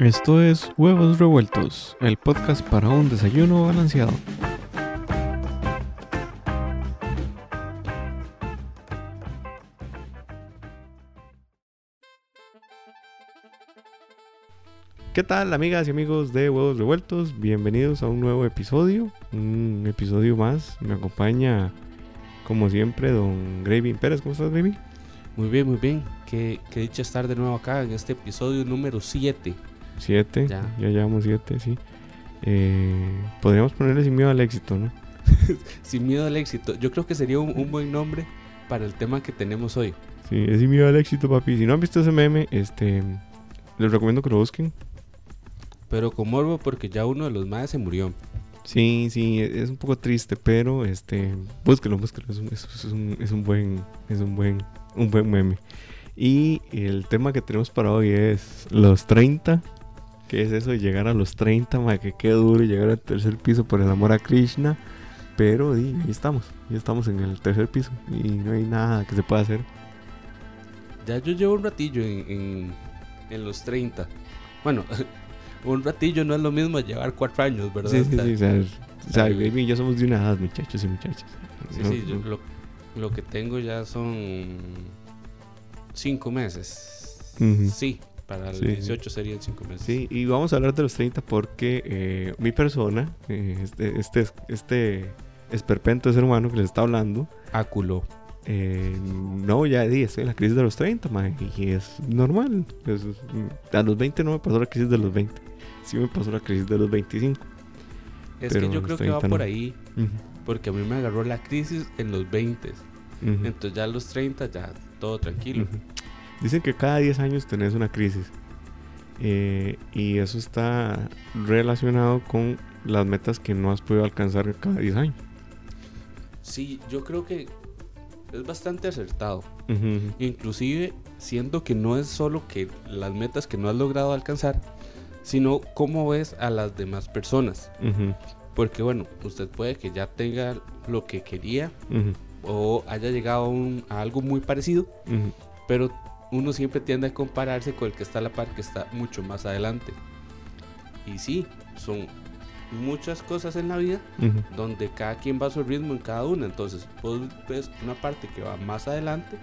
Esto es Huevos Revueltos, el podcast para un desayuno balanceado. ¿Qué tal amigas y amigos de Huevos Revueltos? Bienvenidos a un nuevo episodio, un episodio más. Me acompaña, como siempre, don Gravy Pérez. ¿Cómo estás, Gravy? Muy bien, muy bien. Qué, qué dicha estar de nuevo acá en este episodio número 7. Siete, Ya. ya, llevamos siete, sí. Eh, podríamos ponerle sin miedo al éxito, ¿no? Sin miedo al éxito. Yo creo que sería un, un buen nombre para el tema que tenemos hoy. Sí, es sin miedo al éxito, papi. Si no han visto ese meme, este, les recomiendo que lo busquen. Pero con morbo porque ya uno de los más se murió. Sí, sí, es un poco triste, pero este, búsquelo, búsquelo. Es un, es, es un, es un buen, es un buen, un buen meme. Y el tema que tenemos para hoy es los 30. ¿Qué es eso de llegar a los 30? Ma, que qué duro llegar al tercer piso por el amor a Krishna. Pero di, ahí estamos, ya estamos en el tercer piso y no hay nada que se pueda hacer. Ya yo llevo un ratillo en, en, en los 30. Bueno, un ratillo no es lo mismo llevar 4 años, ¿verdad? Sí, sí, sí. O sea, o sea, baby y yo somos de una edad, muchachos y muchachas. Sí, No, sí, yo lo, lo que tengo ya son 5 meses. Ujú. Sí, para el Sí, sí. 18 serían 5 meses. Sí, y vamos a hablar de los 30 porque eh, mi persona, eh, este, este, este esperpento de ser humano que les está hablando, Áculo. eh, no, ya di, estoy en la crisis de los 30, mae, y es normal. Es- es- a los 20 no me pasó la crisis de los 20, sí me pasó la crisis de los 25. Es que yo creo que va 30 por no. ahí. Ujú, Porque a mí me agarró la crisis en los 20. ujú, Entonces ya a los 30 ya todo tranquilo. ujú. Dicen que cada 10 años tenés una crisis. eh, y eso está relacionado con las metas que no has podido alcanzar cada 10 años. Sí, yo creo que es bastante acertado. Ujú. Inclusive siento que no es solo que las metas que no has logrado alcanzar, sino cómo ves a las demás personas. Porque bueno, usted puede que ya tenga lo que quería o haya llegado a, un- a algo muy parecido, pero uno siempre tiende a compararse con el que está a la par, que está mucho más adelante. Y sí, son muchas cosas en la vida Ujú. donde cada quien va a su ritmo en cada una. Entonces, vos ves una parte que va más adelante,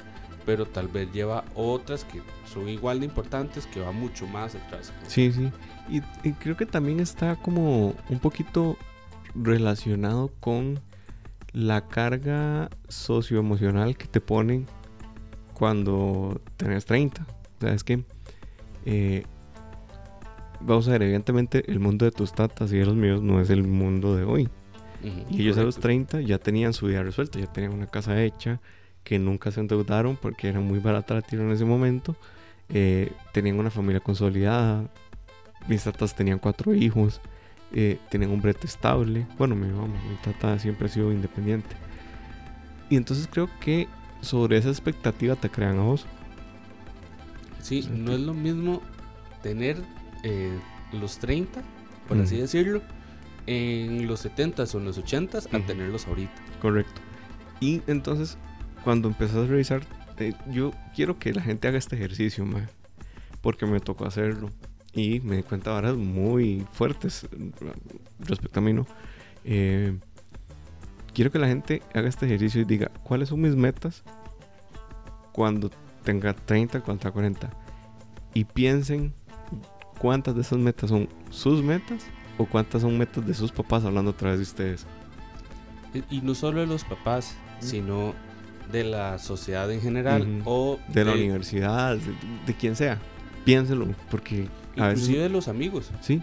pero tal vez lleva otras que son igual de importantes, que va mucho más atrás. Sí, sí. Y, y creo que también está como un poquito relacionado con la carga socioemocional que te ponen cuando tenés 30. O sea, es que, eh, vamos a ver, evidentemente el mundo de tus tatas y de los míos no es el mundo de hoy. Ujú, Y ellos a los correcto. 30 ya tenían su vida resuelta, ya tenían una casa hecha, que nunca se endeudaron porque era muy barata la tierra en ese momento. eh, tenían una familia consolidada. Mis tatas tenían cuatro hijos. eh, tenían un brete estable. Bueno, mi mamá, mi tata siempre ha sido independiente. Y entonces creo que sobre esa expectativa te crean a vos. Sí, Sí, no que- es lo mismo tener eh, los 30, por así decirlo, en los 70s o en los 80s, a tenerlos ahorita. Correcto. Y entonces, cuando empezás a revisar, eh, yo quiero que la gente haga este ejercicio, ma, porque me tocó hacerlo. Y me di cuenta de varas muy fuertes eh, respecto a mí, ¿no? Eh, quiero que la gente haga este ejercicio y diga, ¿cuáles son mis metas cuando tenga 30, cuando tenga 40? Y piensen cuántas de esas metas son sus metas o cuántas son metas de sus papás hablando a través de ustedes. Y, y no solo de los papás, sino de la sociedad en general o de la universidad, de, de quien sea. Piénselo, porque a veces... inclusive de los amigos. Sí.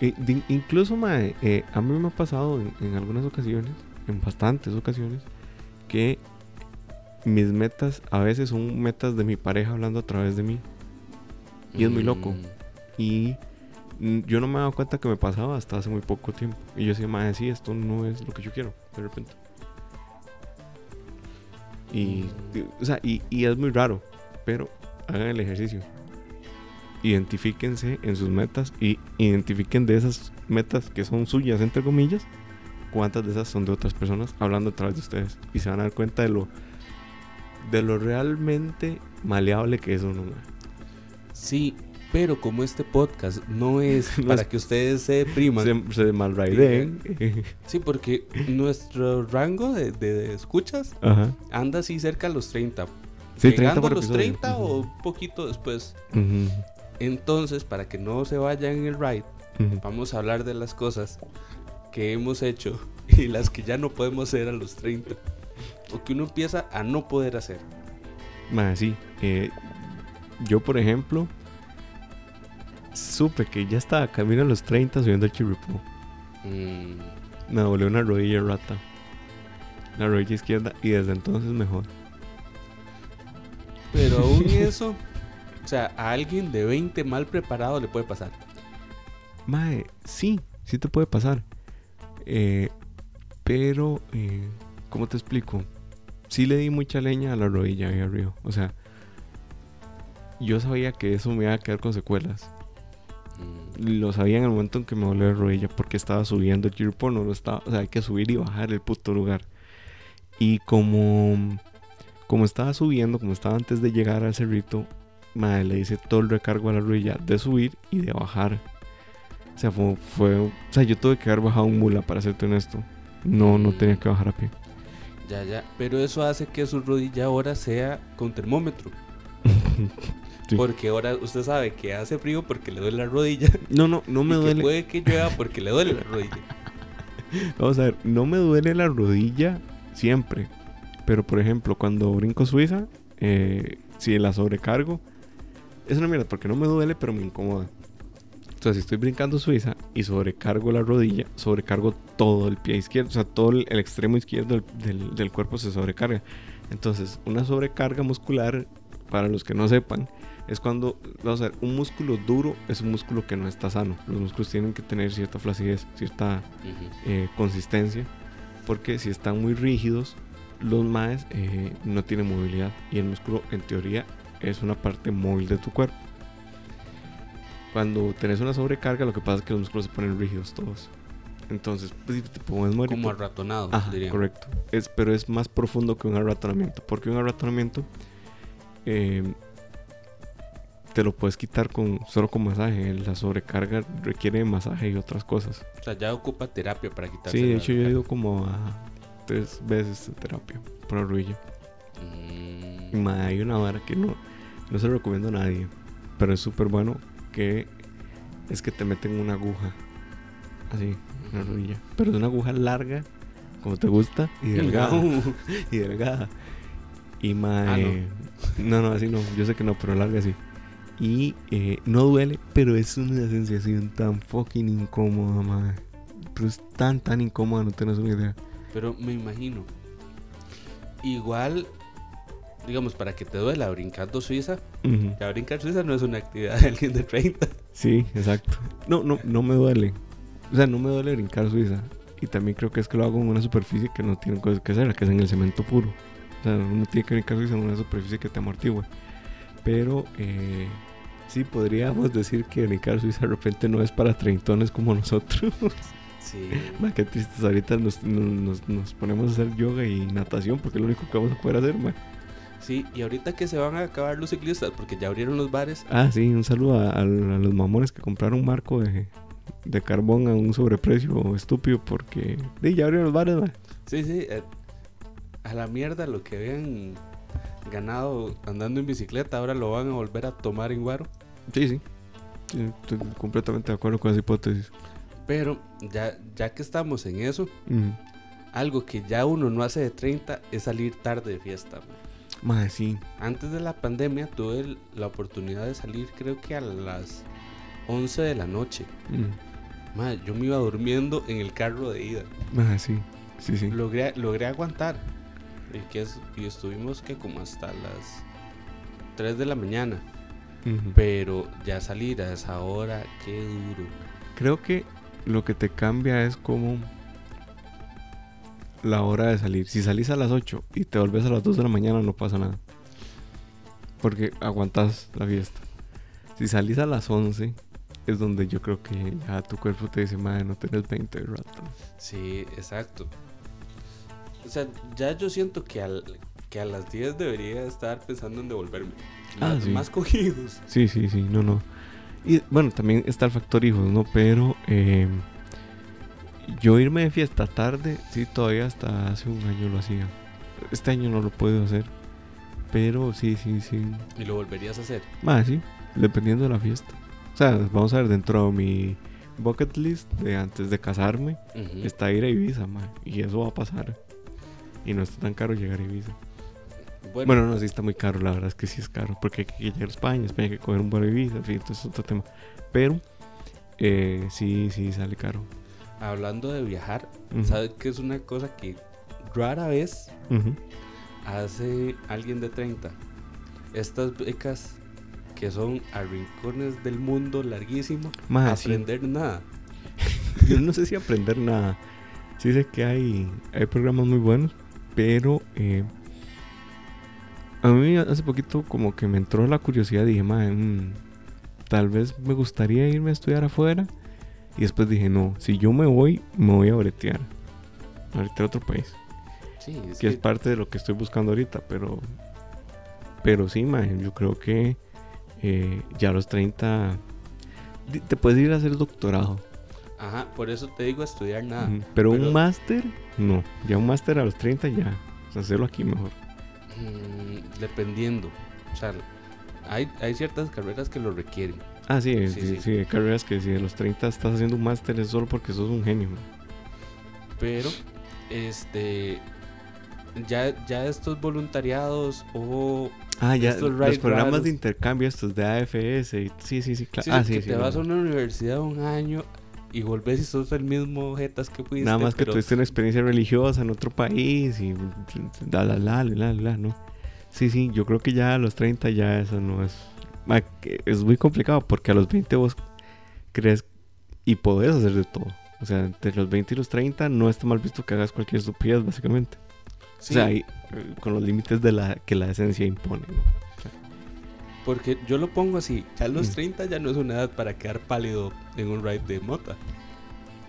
E- de- incluso, mae, eh, a mí me ha pasado en, en algunas ocasiones, en bastantes ocasiones, que mis metas a veces son metas de mi pareja hablando a través de mí. Y es muy loco. Mm, Y mm, yo no me he dado cuenta que me pasaba hasta hace muy poco tiempo. Y yo decía, mae, sí, esto no es lo que yo quiero, de repente. Y, o sea, y, y es muy raro, pero hagan el ejercicio. Identifíquense en sus metas y identifiquen de esas metas que son suyas, entre comillas, cuántas de esas son de otras personas hablando a través de ustedes. Y se van a dar cuenta de lo, de lo realmente maleable que es uno. Sí, Pero como este podcast no es No para es- que ustedes se depriman. Se, se malraideen. Sí, porque nuestro rango de, de escuchas Ajá. anda así cerca a los 30. Sí, 30 llegando por a los episodio. 30 Ujú. o un poquito después. Ujú, Entonces, para que no se vayan en el ride, ujú. vamos a hablar de las cosas que hemos hecho y las que ya no podemos hacer a los 30. O que uno empieza a no poder hacer. Mae, sí. eh, yo, por ejemplo, supe que ya estaba camino a los 30 subiendo el chirripó. Mm, Me dolió una rodilla rata. La rodilla izquierda y desde entonces mejor. pero aún eso, o sea, a alguien de 20 mal preparado le puede pasar. Mae, sí, sí te puede pasar. Eh, pero, eh, ¿cómo te explico? Sí le di mucha leña a la rodilla ahí arriba. O sea, yo sabía que eso me iba a quedar con secuelas. Mm, Lo sabía en el momento en que me dolió la rodilla porque estaba subiendo el chirpo, no lo estaba, o sea, hay que subir y bajar el puto lugar. Y como como estaba subiendo, como estaba antes de llegar al cerrito, madre, le hice todo el recargo a la rodilla de subir y de bajar. O sea, fue, fue- o sea, yo tuve que haber bajado un mula para serte honesto. No, no tenía que bajar a pie. ya, ya. Pero eso hace que su rodilla ahora sea con termómetro. Sí. Porque ahora usted sabe que hace frío porque le duele la rodilla. No, no, no me y que duele. puede que llueva porque le duele la rodilla. Vamos a ver, no me duele la rodilla siempre. Pero por ejemplo, cuando brinco Suiza, eh, si la sobrecargo, es una mierda porque no me duele, pero me incomoda. Entonces, si estoy brincando Suiza y sobrecargo la rodilla, sobrecargo todo el pie izquierdo, o sea, todo el, el extremo izquierdo del, del- del cuerpo se sobrecarga. Entonces, una sobrecarga muscular, para los que no sepan, es cuando, vamos a ver, un músculo duro es un músculo que no está sano. Los músculos tienen que tener cierta flacidez, cierta eh, consistencia, porque si están muy rígidos, los maes eh, no tienen movilidad y el músculo en teoría es una parte móvil de tu cuerpo. Cuando tenés una sobrecarga, lo que pasa es que los músculos se ponen rígidos todos. Entonces, pues, te puedes morir. Como arratonado, Ajá, diría. correcto. Es, pero es más profundo que un arratonamiento. Porque un arratonamiento eh, te lo puedes quitar con solo con masaje. La sobrecarga requiere masaje y otras cosas. O sea, ya ocupa terapia para quitarse Sí, de hecho yo he ido como a tres veces de terapia por la rodilla. Y Mm, hay una vara que no, no se lo recomiendo a nadie, pero es súper bueno que es que te meten una aguja así en la rodilla. Pero es una aguja larga, como te gusta, y delgada. Y delgada. Y ma, Ah, no. no. no, así no, yo sé que no, pero larga así. Y eh, no duele, pero es una sensación tan fucking incómoda, ma. Pero es tan, tan incómoda, no tenés una idea. Pero me imagino. Igual, digamos, para que te duela brincando Suiza, Ujú. ya brincar Suiza no es una actividad de alguien de 30. Sí, exacto. No, no, no me duele. O sea, no me duele brincar Suiza. Y también creo que es que lo hago en una superficie que no tiene cosas que hacer, que es en el cemento puro. O sea, uno tiene que brincar Suiza en una superficie que te amortigua. Pero eh, sí podríamos decir que brincar Suiza de repente no es para treintones como nosotros. Sí. Ma, qué tristes. Ahorita nos, nos- nos ponemos a hacer yoga y natación porque es lo único que vamos a poder hacer, ma. Sí, y ahorita que se van a acabar los ciclistas, porque ya abrieron los bares, Ah, sí, un saludo a, a- a los mamones que compraron un marco de, de carbón a un sobreprecio estúpido porque sí, ya abrieron los bares, ma. sí, sí, eh, a la mierda lo que habían ganado andando en bicicleta, ahora lo van a volver a tomar en guaro. Sí, sí. Sí, Estoy completamente de acuerdo con esa hipótesis. Pero ya, ya que estamos en eso, algo que ya uno no hace de 30 es salir tarde de fiesta. man. Ma, sí. Antes de la pandemia tuve la oportunidad de salir creo que a las 11 de la noche. Ujú. Ma, yo me iba durmiendo en el carro de ida. Ma, sí. Sí, sí. Logré, logré aguantar. Y, que es- y estuvimos que como hasta las 3 de la mañana. Pero ya salir a esa hora, qué duro. Creo que lo que te cambia es como la hora de salir. Si salís a las 8 y te volvés a las 2 de la mañana, no pasa nada. Porque aguantas la fiesta. Si salís a las 11, es donde yo creo que ya tu cuerpo te dice, madre, no tenés 20 de rato. Sí, exacto. O sea, ya yo siento que, al, que a las 10 debería estar pensando en devolverme. Ah, sí. más cogidos. Sí, sí, sí, no, no. Y bueno, también está el factor hijos, ¿no? Pero eh, yo irme de fiesta tarde, sí, todavía hasta hace un año lo hacía. Este año no lo puedo hacer. Pero sí, sí, sí. ¿Y lo volverías a hacer? Más, sí, dependiendo de la fiesta. O sea, vamos a ver, dentro de mi bucket list de antes de casarme, Ujú. está ir a Ibiza, ma, Y eso va a pasar. Y no está tan caro llegar a Ibiza. Bueno, Bueno, no, sí está muy caro, la verdad es que sí es caro. Porque hay que llegar a España, España hay que coger un vuelo a Ibiza, en fin, esto es otro tema. Pero, eh, sí, sí sale caro. Hablando de viajar. ¿sabes qué es una cosa que rara vez hace alguien de 30? Estas becas que son a rincones del mundo larguísimo, sí. aprender nada. Yo no sé si aprender nada. Sí sé que hay, hay programas muy buenos, pero eh, a mí hace poquito como que me entró la curiosidad. Dije, "Mae, mm, tal vez me gustaría irme a estudiar afuera. Y después dije, no, si yo me voy, me voy a bretear. A bretear a otro país. Sí, es que es que- parte de lo que estoy buscando ahorita, pero pero sí, mae, yo creo que eh, ya a los 30 di- te puedes ir a hacer doctorado, Ajá, por eso te digo estudiar nada. Pero, pero- un máster, no, ya un máster a los 30 ya, o sea, hacerlo aquí mejor. Mm, dependiendo. O sea, hay, hay ciertas carreras que lo requieren. Ah, sí, Sí, sí, sí. hay carreras que si a los 30 estás haciendo un máster es solo porque sos un genio. Pero, este. Ya, ya estos voluntariados o. Ah, ya, Estos los programas raros. de intercambio estos de AFS, y, sí, sí, sí, claro. Sí, ah, que sí, te sí, vas a no. una universidad un año y volvés y sos el mismo jetas que fuiste. Nada más que pero- tuviste una experiencia religiosa en otro país y la la la la la la, ¿no? Sí, sí, yo creo que ya a los 30 ya eso no es ma, es muy complicado porque a los 20 vos crees y podés hacer de todo. O sea, entre los 20 y los 30 no está mal visto que hagas cualquier estupidez básicamente. Sí, O sea, ahí, eh, con los límites de la que la esencia impone, ¿no? porque yo lo pongo así. Ya a los Mm. 30 ya no es una edad para quedar pálido en un ride de mota.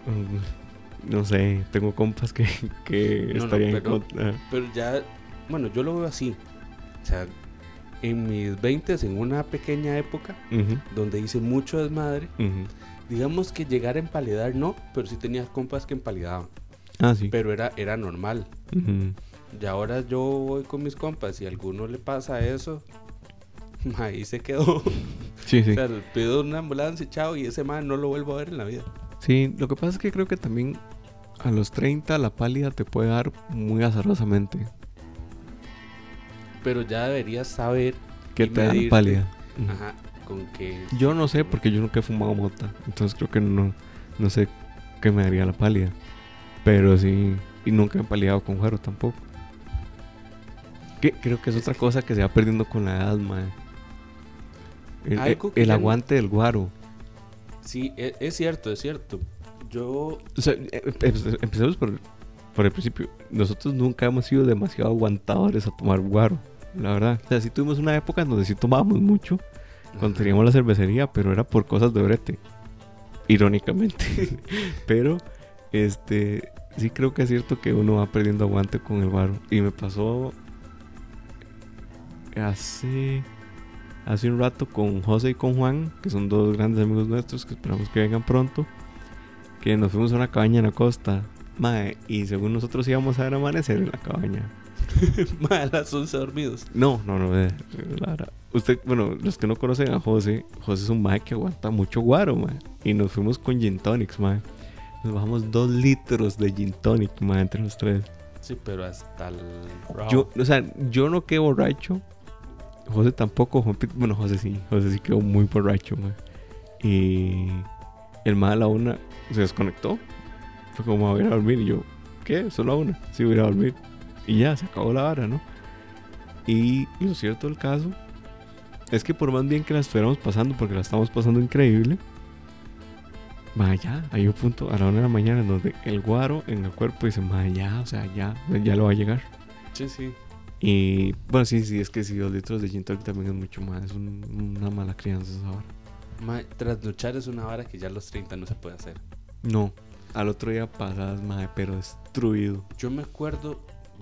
Mm, No sé, tengo compas que, que No, no, estarían en pero- contra. Pero ya, bueno, yo lo veo así. O sea, en mis 20 en una pequeña época Ujú, donde hice mucho desmadre, ujú. digamos que llegar a empalidar no, pero sí tenía compas que empalidaban. Ah, sí. Pero era, era normal. Ujú. Y ahora yo voy con mis compas y a alguno le pasa eso, ahí se quedó. Sí, sí. O sea, pido una ambulancia, chao, y ese man no lo vuelvo a ver en la vida. Sí, lo que pasa es que creo que también a los 30 la pálida te puede dar muy azarosamente. Pero ya deberías saber ¿Qué Y te da la medirte. pálida? Ajá, con que... Yo no sé porque yo nunca he fumado mota. Entonces creo que no, no sé qué me daría la pálida. Pero sí, y nunca he paliado con juero tampoco. Que, creo que es, Es otra que- cosa que se va perdiendo con la edad, mae. El, que no- aguante del guaro. Sí, e- es, cierto, es cierto. Yo... O sea, eh, empe- empecemos por, por el principio. Nosotros nunca hemos sido demasiado aguantadores a tomar guaro. La verdad. O sea, sí tuvimos una época en donde sí tomábamos mucho. Cuando teníamos la cervecería, pero era por cosas de brete. Irónicamente. pero, este, sí creo que es cierto que uno va perdiendo aguante con el guaro. Y me pasó hace, hace un rato con José y con Juan, que son dos grandes amigos nuestros, que esperamos que vengan pronto. Que nos fuimos a una cabaña en la costa. Y según nosotros íbamos a ver amanecer en la cabaña. Ma, a las 11 dormidos. No, no, no, eh, la verdad. Usted, bueno, los que no conocen a José, José es un mae que aguanta mucho guaro, mae. Y nos fuimos con gin tonics, mae. Nos bajamos dos litros de gin tonic, mae, entre los tres. Sí, pero hasta el... Yo, o sea, yo no quedé borracho. José tampoco, Juan Pit- bueno, José sí, José sí quedó muy borracho, mae. Y el mae a la una se desconectó. Fue como a ir a dormir y yo, ¿qué? Solo a una. Sí, voy a ir a dormir. Y ya, se acabó la vara, ¿no? Y lo cierto del caso es que por más bien que la estuviéramos pasando, porque la estamos pasando increíble, vaya, hay un punto a la una de la mañana donde el guaro en el cuerpo dice, "Mae, ya, o sea, ya, ya lo va a llegar. Sí, sí. Y bueno, sí, sí, es que si dos litros de gin tonic también es mucho más, es un- una mala crianza esa vara. Ma, trasnochar es una vara que ya a los 30 no se puede hacer. No, al otro día pasas, madre, pero destruido. Yo me acuerdo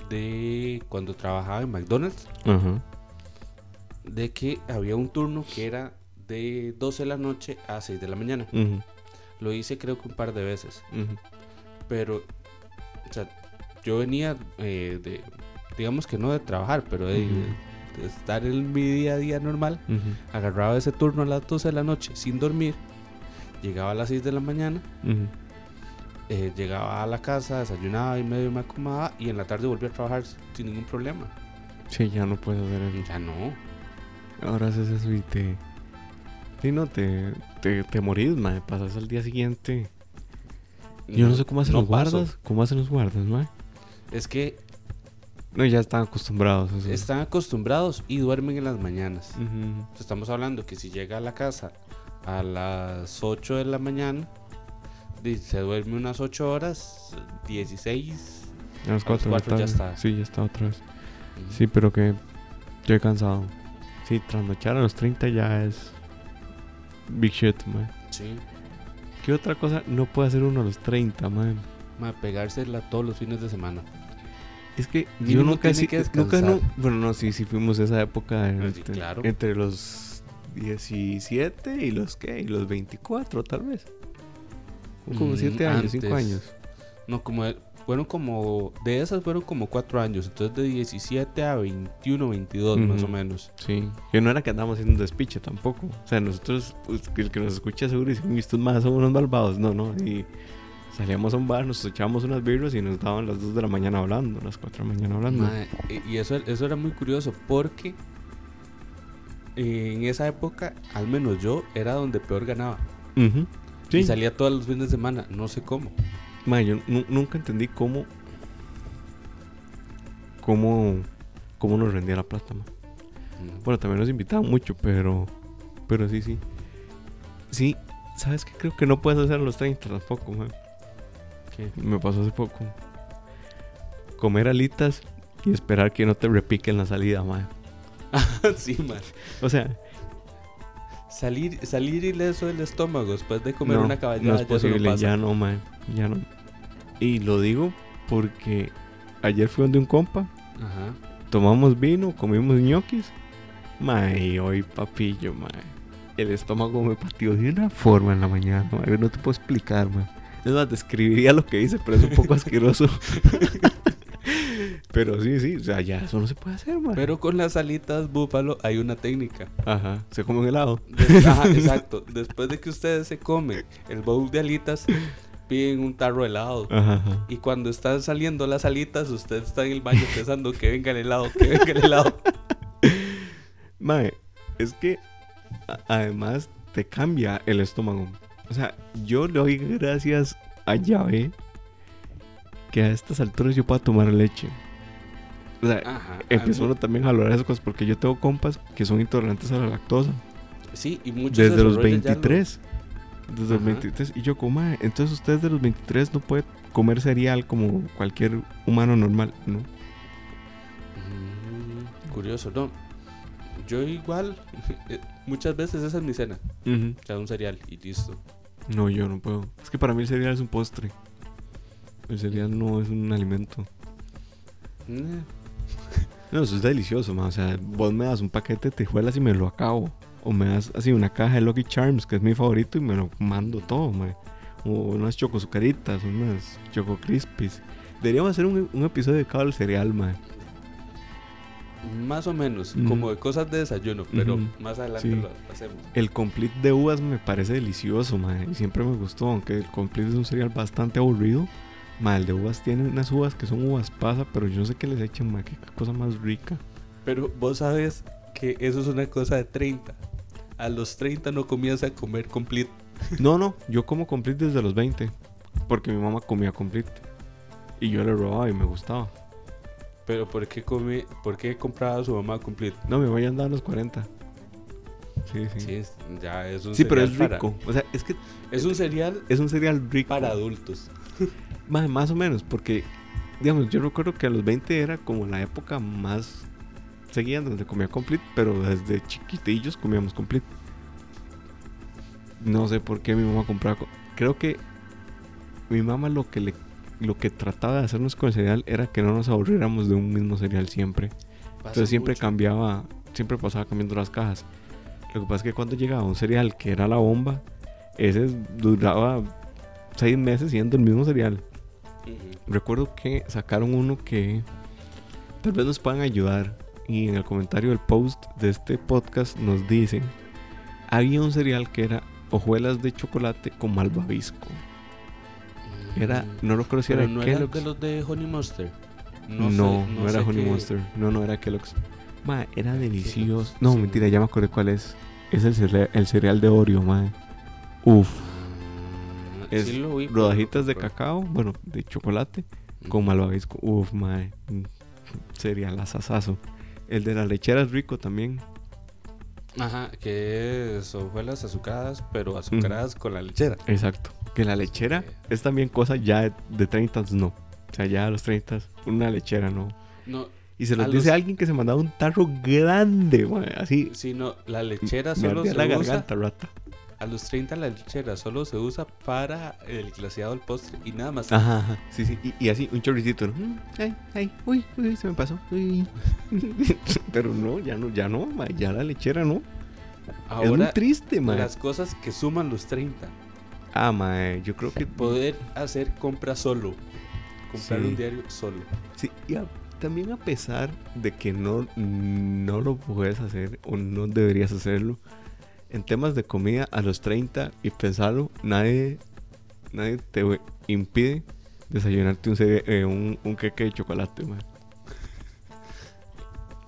de cuando trabajaba en McDonald's, de que había un turno que era de 12 de la noche a 6 de la mañana. Lo hice creo que un par de veces. Pero, o sea, yo venía eh, de, digamos que no de trabajar, pero de, de estar en mi día a día normal. Agarraba ese turno a las 12 de la noche sin dormir. Llegaba a las 6 de la mañana. Eh, llegaba a la casa, desayunaba y medio me acomodaba. Y en la tarde volvía a trabajar sin ningún problema. Sí, ya no puedes hacer eso. Ya no. Ahora haces eso y te. Sí, no, te, te, te morís, mae. Pasas al día siguiente. Yo no sé cómo hacen no los paso. guardas. ¿Cómo hacen los guardas, mae? Es que No, ya están acostumbrados eso. están acostumbrados y duermen en las mañanas. Estamos hablando que si llega a la casa a las 8 de la mañana, se duerme unas 8 horas, 16. A las A las 4 de la cuatro ya está. Sí, ya está otra vez. Sí, pero que. Estoy cansado. Sí, trasnochar a los 30 ya es. Big shit, mae. Sí. ¿Qué otra cosa no puede hacer uno a los 30, mae? Ma, pegársela todos los fines de semana. Es que Mínimo yo nunca, sí- que nunca no, bueno, no, sí, sí fuimos esa época Ah, sí, este, claro. entre los 17 y los qué, y los 24 tal vez. Como Mm, 7 años, 5 antes. años. No, como fueron como, de esas fueron como 4 años, entonces de 17 a 21, 22 más o menos. Sí, que no era que andábamos haciendo un despiche tampoco. O sea, nosotros, pues, el que nos escucha seguro dice, "Uy, estos más son unos malvados. No, no, y salíamos a un bar, nos echábamos unas birras y nos daban las 2 de la mañana hablando, las 4 de la mañana hablando. Ma, y eso, eso era muy curioso porque en esa época, al menos yo, era donde peor ganaba. Ujú. Sí, Y salía todos los fines de semana, no sé cómo. Ma, yo nu- nunca entendí cómo. Cómo. Cómo nos rendía la plata, ma. Mm. Bueno, también nos invitaban mucho, pero. Pero sí, sí. Sí, ¿sabes qué? Creo que no puedes hacer a los 30 tampoco, ma. ¿Qué? Me pasó hace poco. Comer alitas y esperar que no te repiquen la salida, ma. sí, man. O sea, Salir, salir ileso del estómago después de comer no, una caballada no es ya no posible, ya no, ma. Ya no. Y lo digo porque ayer fui donde un compa. Ajá. tomamos vino, comimos ñoquis. Mae, hoy papillo, mae. El estómago me pateó de una forma en la mañana, mae. No te puedo explicar, mae. Es más, describiría lo que hice, pero es un poco asqueroso. Pero sí, sí, o sea, ya eso no se puede hacer, mae. Pero con las alitas búfalo hay una técnica. Ajá, se come un helado. Des- Ajá, exacto. Después de que ustedes se comen el bowl de alitas, piden un tarro de helado. Ajá, ajá. Y cuando están saliendo las alitas, usted está en el baño pensando que venga el helado, que venga el helado. Mae, es que además te cambia el estómago. O sea, yo le doy gracias a Yahvé que a estas alturas yo pueda tomar leche. O sea, Ajá. empezó uno también a valorar esas cosas porque yo tengo compas que son intolerantes a la lactosa. Sí, y muchos Desde los desarrollan ya lo- 23. Desde los Ajá. 23. Y yo como, "Mae, entonces usted de los 23 no puede comer cereal como cualquier humano normal, ¿no? Mm, curioso, ¿no? Yo igual, eh, muchas veces esa es mi cena. O sea, un cereal y listo. No, yo no puedo. Es que para mí el cereal es un postre. El cereal no es un alimento. Mm, No, eso es delicioso, ma. O sea, vos me das un paquete de tejuelas y me lo acabo. O me das así una caja de Lucky Charms, que es mi favorito, y me lo mando todo, ma. O unas chocosucaritas, unas choco crispies. Deberíamos hacer un, un episodio dedicado al cereal, ma. Más o menos, Mm. como de cosas de desayuno, pero más adelante Sí. lo hacemos. El complete de uvas me parece delicioso, ma. Y siempre me gustó, aunque el complete es un cereal bastante aburrido. Ma, el de uvas tiene unas uvas que son uvas pasa, pero yo no sé qué les echan, ma. Qué cosa más rica. Pero vos sabes que eso es una cosa de 30. A los 30 no comienza a comer complete. No, no, yo como complete desde los 20. Porque mi mamá comía complete. Y yo le robaba y me gustaba. Pero ¿por qué, come, ¿por qué compraba a su mamá complete? No, me voy a andar a los 40. Sí, sí. Sí, Sí, es- ya es un pero cereal es para- rico. O sea, es que es un cereal es un cereal rico. para adultos. Más, más o menos, porque, digamos, yo recuerdo que a los 20 era como la época más seguida donde comía complete, pero desde chiquitillos comíamos complete. No sé por qué mi mamá compraba. co- Creo que mi mamá lo que le lo que trataba de hacernos con el cereal era que no nos aburriéramos de un mismo cereal siempre. Pasa Entonces siempre mucho. cambiaba, siempre pasaba cambiando las cajas. Lo que pasa es que cuando llegaba un cereal que era la bomba, ese duraba seis meses siendo el mismo cereal. Recuerdo que sacaron uno que tal vez nos puedan ayudar. Y en el comentario del post de este podcast nos dicen, había un cereal que era hojuelas de chocolate con malvavisco. Era, no lo conocía, Pero era no era Kellogg's. de los de Honey Monster. No, sé- no, era sé Honey qué- Monster. No, no era Kellogg's. Ma, era delicioso. No, sí. mentira, ya me acordé cuál es. Es el cereal, el cereal de Oreo, ma. Uf. Es sí lo vi, pero- Rodajitas de cacao, bueno, de chocolate, con malvavisco. Uf, ma. Cereal asasazo. El de la lechera es rico también. Ajá, que es hojuelas azucaradas, pero azucaradas con la lechera. Exacto. Que la lechera es también cosa ya de, de 30, no. O sea, ya a los 30, una lechera, no. No, Y se los A dice los- alguien que se mandaba un tarro grande, ma, así. sino la lechera solo se la usa garganta, rata. A los 30 la lechera solo se usa para el glaseado del postre y nada más. Ajá, ajá. Sí, sí. Y, y así, un chorricito. ¿no? Mm, Ay, ay, uy, uy, se me pasó. uy. Pero no, ya no, ya no, ma, ya la lechera no. es muy Ahora triste, ma. las cosas que suman los 30, Ah, ma, yo creo que. poder hacer compras solo. Comprar Sí. un diario solo. Sí, y a- también a pesar de que no, no lo puedes hacer o no deberías hacerlo, en temas de comida a los 30 y pensarlo, nadie, nadie te impide desayunarte un, eh, un, un queque de chocolate, man.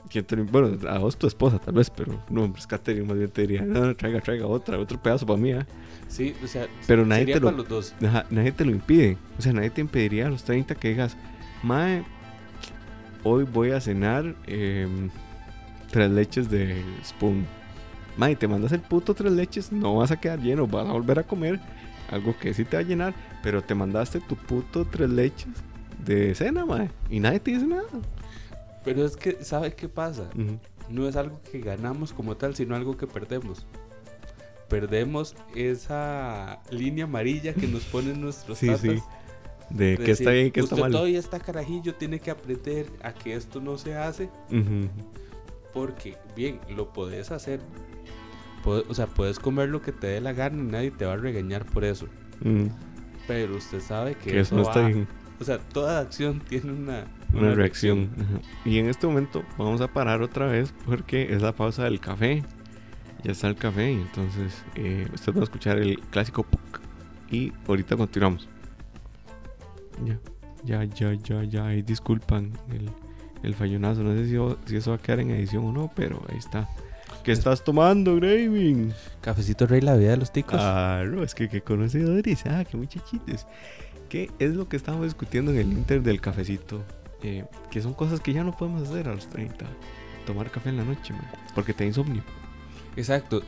¿Quién te lo- Bueno, a vos tu esposa tal vez, pero no, hombre, es Katherine más bien te diría, no, no, traiga, traiga otra, otro pedazo para mí, ¿ah?". Sí, o sea, Pero nadie sería te lo- para los dos. Ajá, nadie te lo impide. O sea, nadie te impediría a los 30 que digas, Mae, hoy voy a cenar em, tres leches de Spoon. Mae, te mandas el puto tres leches, no vas a quedar lleno, vas a volver a comer algo que sí te va a llenar, pero te mandaste tu puto tres leches de cena, Mae, y nadie te dice nada. Pero es que, ¿sabe qué pasa? No es algo que ganamos como tal, sino algo que perdemos. Perdemos esa línea amarilla que nos ponen nuestros Sí, tatas. sí. De de que está bien y que está mal. todavía está carajillo, tiene que aprender a que esto no se hace. Porque, bien, lo puedes hacer. Puede- o sea, puedes comer lo que te dé la gana y nadie te va a regañar por eso. Mm, Pero usted sabe que, Que eso no está va- bien. O sea, toda acción tiene una, una reacción. Y en este momento vamos a parar otra vez porque es la pausa del café. Ya está el café y entonces eh, usted va a escuchar el clásico PUC. Y ahorita continuamos. Ya, ya, ya, ya, ya. Disculpan el, el fallonazo. No sé si, si eso va a quedar en edición o no, pero ahí está. ¿Qué estás tomando, Graving? Cafecito Rey, la vida de los ticos. Ah, no, es que qué conocedores, ah, qué muchachitos. ¿Qué es lo que estábamos discutiendo en el Inter del cafecito? Eh, que son cosas que ya no podemos hacer a los 30. Tomar café en la noche, man, porque te da insomnio. Exacto.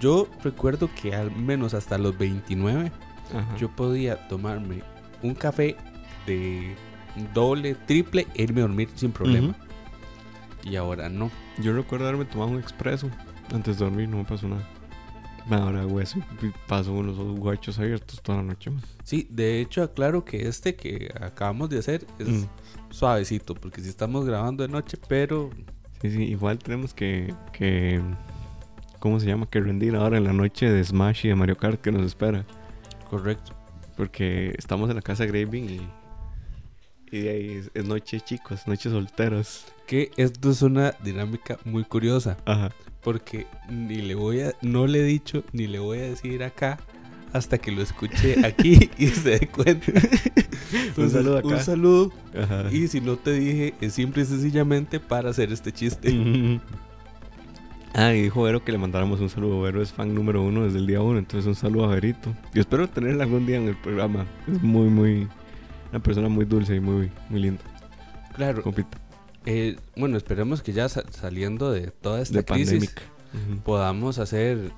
Yo recuerdo que al menos hasta los 29 Ajá. yo podía tomarme un café de doble, triple e irme a dormir sin problema. Y ahora no. Yo recuerdo haberme tomado un expreso antes de dormir, no me pasó nada. Ahora hago eso y paso con los ojos guachos abiertos toda la noche, man. Sí, de hecho aclaro que este que acabamos de hacer es Mm. suavecito, porque si estamos grabando de noche, pero Sí, sí, igual tenemos que, que. ¿Cómo se llama? Que rendir ahora en la noche de Smash y de Mario Kart que nos espera. correcto. Porque estamos en la casa de Graving y. Y de ahí es, es noche, chicos, noche solteros. Que esto es una dinámica muy curiosa, Ajá. porque ni le voy a, no le he dicho, ni le voy a decir acá hasta que lo escuche aquí y se dé cuenta. Entonces, saludo acá. Un saludo. Ajá. Y si no te dije, es simple y sencillamente para hacer este chiste. Ah, y dijo Vero que le mandáramos un saludo. Vero es fan número uno desde el día uno, entonces un saludo a Verito. Yo espero tenerla algún día en el programa. Es muy, muy. Una persona muy dulce y muy, muy linda. Claro. Compita. eh, bueno, esperemos que ya sa- saliendo de toda esta De crisis podamos hacer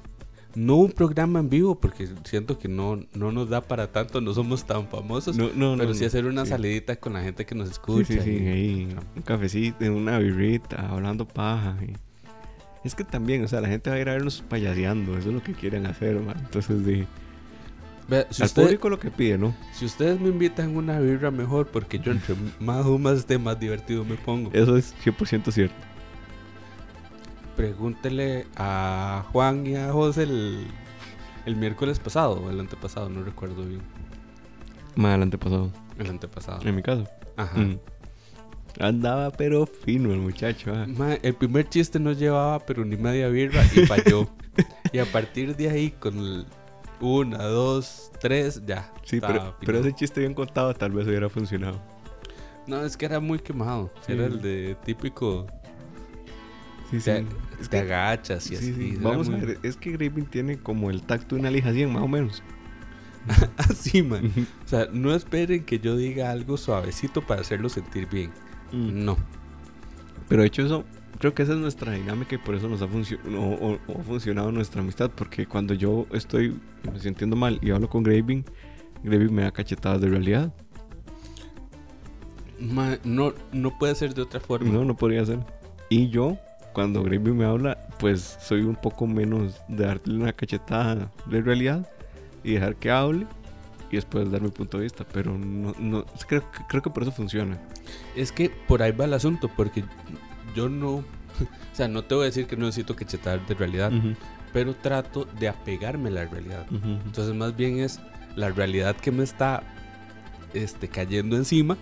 no un programa en vivo porque siento que no, no nos da para tanto, no somos tan famosos, No, no, no. pero sí hacer una Sí. salidita con la gente que nos escucha. sí, sí, y- un cafecito, una birrita, hablando paja. y- Es que también, o sea, la gente va a ir a vernos payaseando, eso es lo que quieren hacer, man. Entonces, de, Vea, si, al usted- público lo que pide, ¿no? si ustedes me invitan una birra mejor porque yo entre más humas esté más divertido me pongo. Eso es 100% cierto. Pregúntele a Juan y a José el, el miércoles pasado, o el antepasado, no recuerdo bien. Más el antepasado. El antepasado. En mi caso. Ajá. Mm. Andaba pero fino el muchacho. ah. El primer chiste no llevaba pero ni media birra y falló. y a partir de ahí, con el una, dos, tres, ya. Sí, pero, pero ese chiste bien contado tal vez hubiera funcionado. No, es que era muy quemado. Sí. Era el de típico. Sí, Te, Es te que- agachas y sí, así. sí. Vamos muy- a ver, es que Graving tiene como el tacto de una lija 100 más o menos. Así, man. O sea, no esperen que yo diga algo suavecito para hacerlo sentir bien. Mm. No. Pero de hecho eso, creo que esa es nuestra dinámica y por eso nos ha, funcio- o- o- o ha funcionado nuestra amistad. Porque cuando yo estoy me sintiendo mal y hablo con Graving, Graving me da cachetadas de realidad. Ma, no, no puede ser de otra forma. No, no podría ser. Y yo, cuando Graving me habla, pues soy un poco menos de darle una cachetada de realidad y dejar que hable y después dar mi punto de vista. Pero no, no creo, creo que por eso funciona. Es que por ahí va el asunto, porque yo no. O sea, no te voy a decir que no necesito cachetar de realidad, pero trato de apegarme a la realidad. Entonces, más bien es la realidad que me está este, cayendo encima.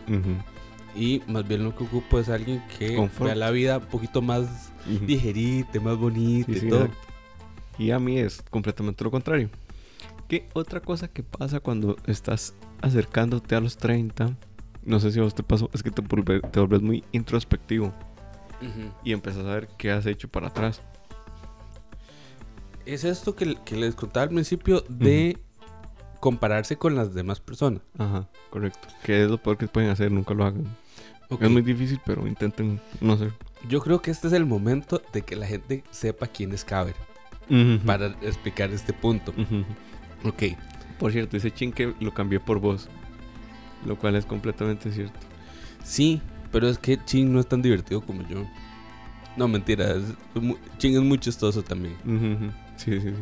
Y más bien lo que ocupo es alguien que Confort. vea la vida un poquito más ligerita, más bonita Sí, y sí, todo. exacto. Y a mí es completamente lo contrario. ¿Qué otra cosa que pasa cuando estás acercándote a los 30? No sé si a vos te pasó, es que te, volve- te vuelves muy introspectivo Y empezás a ver qué has hecho para atrás. Es esto que, que les contaba al principio de compararse con las demás personas. Ajá, correcto. Que es lo peor que pueden hacer, nunca lo hagan. Es muy difícil, pero intenten no sé. Yo creo que este es el momento de que la gente sepa quién es Caber para explicar este punto. Ok, Por cierto, ese chin que lo cambié por vos. Lo cual es completamente cierto. sí, pero es que Chin no es tan divertido como yo. No, mentira, es mu- Chin es muy chistoso también. Sí, sí, sí.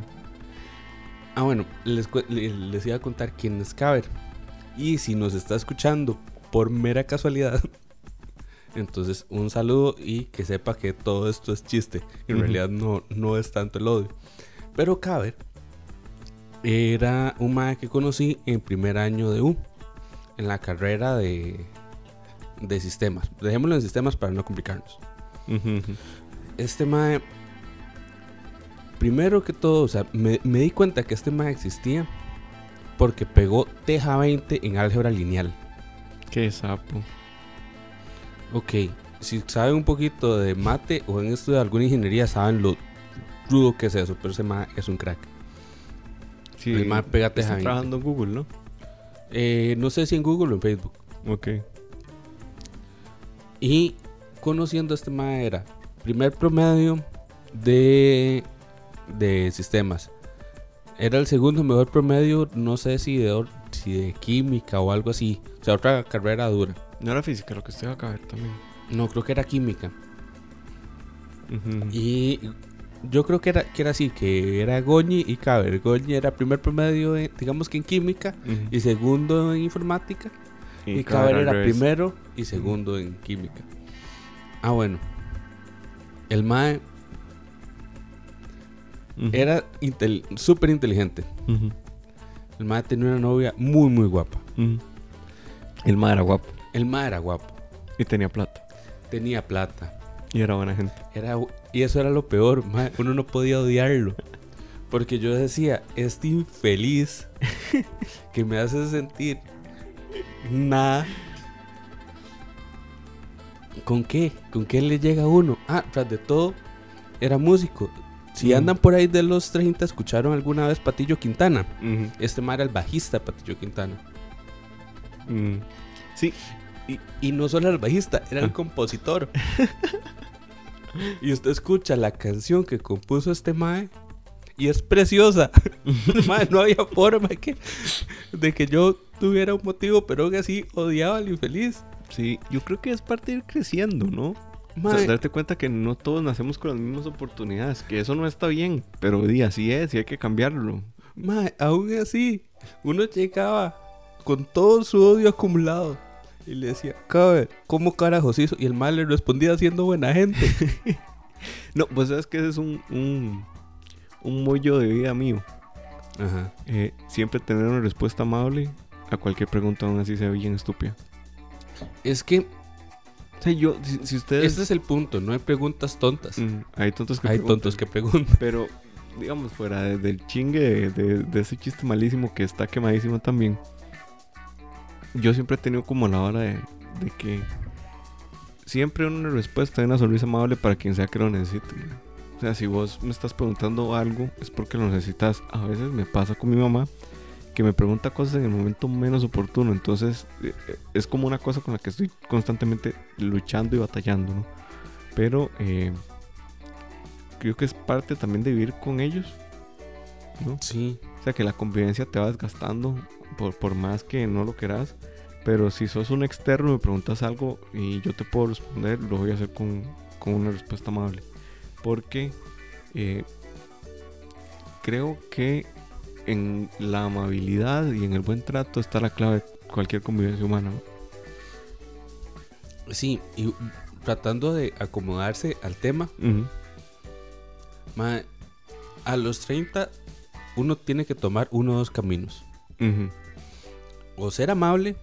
Ah, bueno, les, les iba a contar quién es Caber. Y si nos está escuchando por mera casualidad, entonces un saludo y que sepa que todo esto es chiste. En realidad no, no es tanto el odio. Pero Caber era un mae que conocí en primer año de U, en la carrera de, de sistemas. Dejémoslo en sistemas para no complicarnos. Este mae, primero que todo, o sea, me, me di cuenta que este mae existía porque pegó Teja 20 en álgebra lineal. Qué sapo. Ok, si saben un poquito de mate o en esto de alguna ingeniería, saben lo rudo que es eso, pero ese mae es un crack. Sí, El mae pega Teja está 20. trabajando en Google, ¿no? Eh, no sé si en Google o en Facebook. Ok. Y conociendo este mae era primer promedio de, de sistemas. Era el segundo mejor promedio, no sé si de, si de química o algo así. O sea, otra carrera dura. No era física lo que usted va a caber también. No, creo que era química. Y yo creo que era, que era así, que era Goñi y Caber. Goñi era primer promedio, en- digamos que en química, y segundo en informática. Y, cada Caber era al revés. primero y segundo en química. Ah, bueno. El MAE era intel- súper inteligente. El MAE tenía una novia muy, muy guapa. El ma era guapo El MAE era guapo. y tenía plata. Tenía plata. Y era buena gente. Era, y eso era lo peor. mae, Uno no podía odiarlo. Porque yo decía, este infeliz que me hace sentir nada. ¿Con qué? ¿Con qué le llega a uno? Ah, tras de todo, era músico. Si Mm. andan por ahí de los 30, ¿escucharon alguna vez Patillo Quintana? Este mar era el bajista de Patillo Quintana. Mm. Sí, Y, y no solo el bajista, era el Ah. compositor. y usted escucha la canción que compuso este Mae y es preciosa. mae, no había forma de que, de que yo tuviera un motivo, pero aún así odiaba al infeliz. sí. Yo creo que es parte de ir creciendo, ¿no? O Mae, sea, darte cuenta que no todos nacemos con las mismas oportunidades. Que eso no está bien. Pero di, así es y hay que cambiarlo. mae, aún así, uno llegaba con todo su odio acumulado. Y le decía, cabe, ¿cómo carajos hizo? Y el mal le respondía siendo buena gente. No, pues sabes que ese es un, un, un mollo de vida mío. Ajá. Eh, siempre tener una respuesta amable a cualquier pregunta, aún así sea bien estúpida. Es que O sea, yo, si, si ustedes... este es el punto, no hay preguntas tontas. Mm, hay tontos que Hay preguntan, tontos que preguntan. Pero, digamos, fuera de- del chingue de, de- de ese chiste malísimo que está quemadísimo también, yo siempre he tenido como la hora de, de que siempre una respuesta y una sonrisa amable para quien sea que lo necesite. ¿no? O sea, si vos me estás preguntando algo, es porque lo necesitas. A veces me pasa con mi mamá que me pregunta cosas en el momento menos oportuno. Entonces, eh, eh, es como una cosa con la que estoy constantemente luchando y batallando, ¿no? Pero eh, creo que es parte también de vivir con ellos, ¿no? Sí. O sea, que la convivencia te va desgastando por, por más que no lo quieras. Pero si sos un externo y me preguntas algo y yo te puedo responder, lo voy a hacer con, con una respuesta amable. Porque eh, creo que en la amabilidad y en el buen trato está la clave de cualquier convivencia humana. Sí, y tratando de acomodarse al tema, ma, a los 30 uno tiene que tomar uno o dos caminos. O ser amable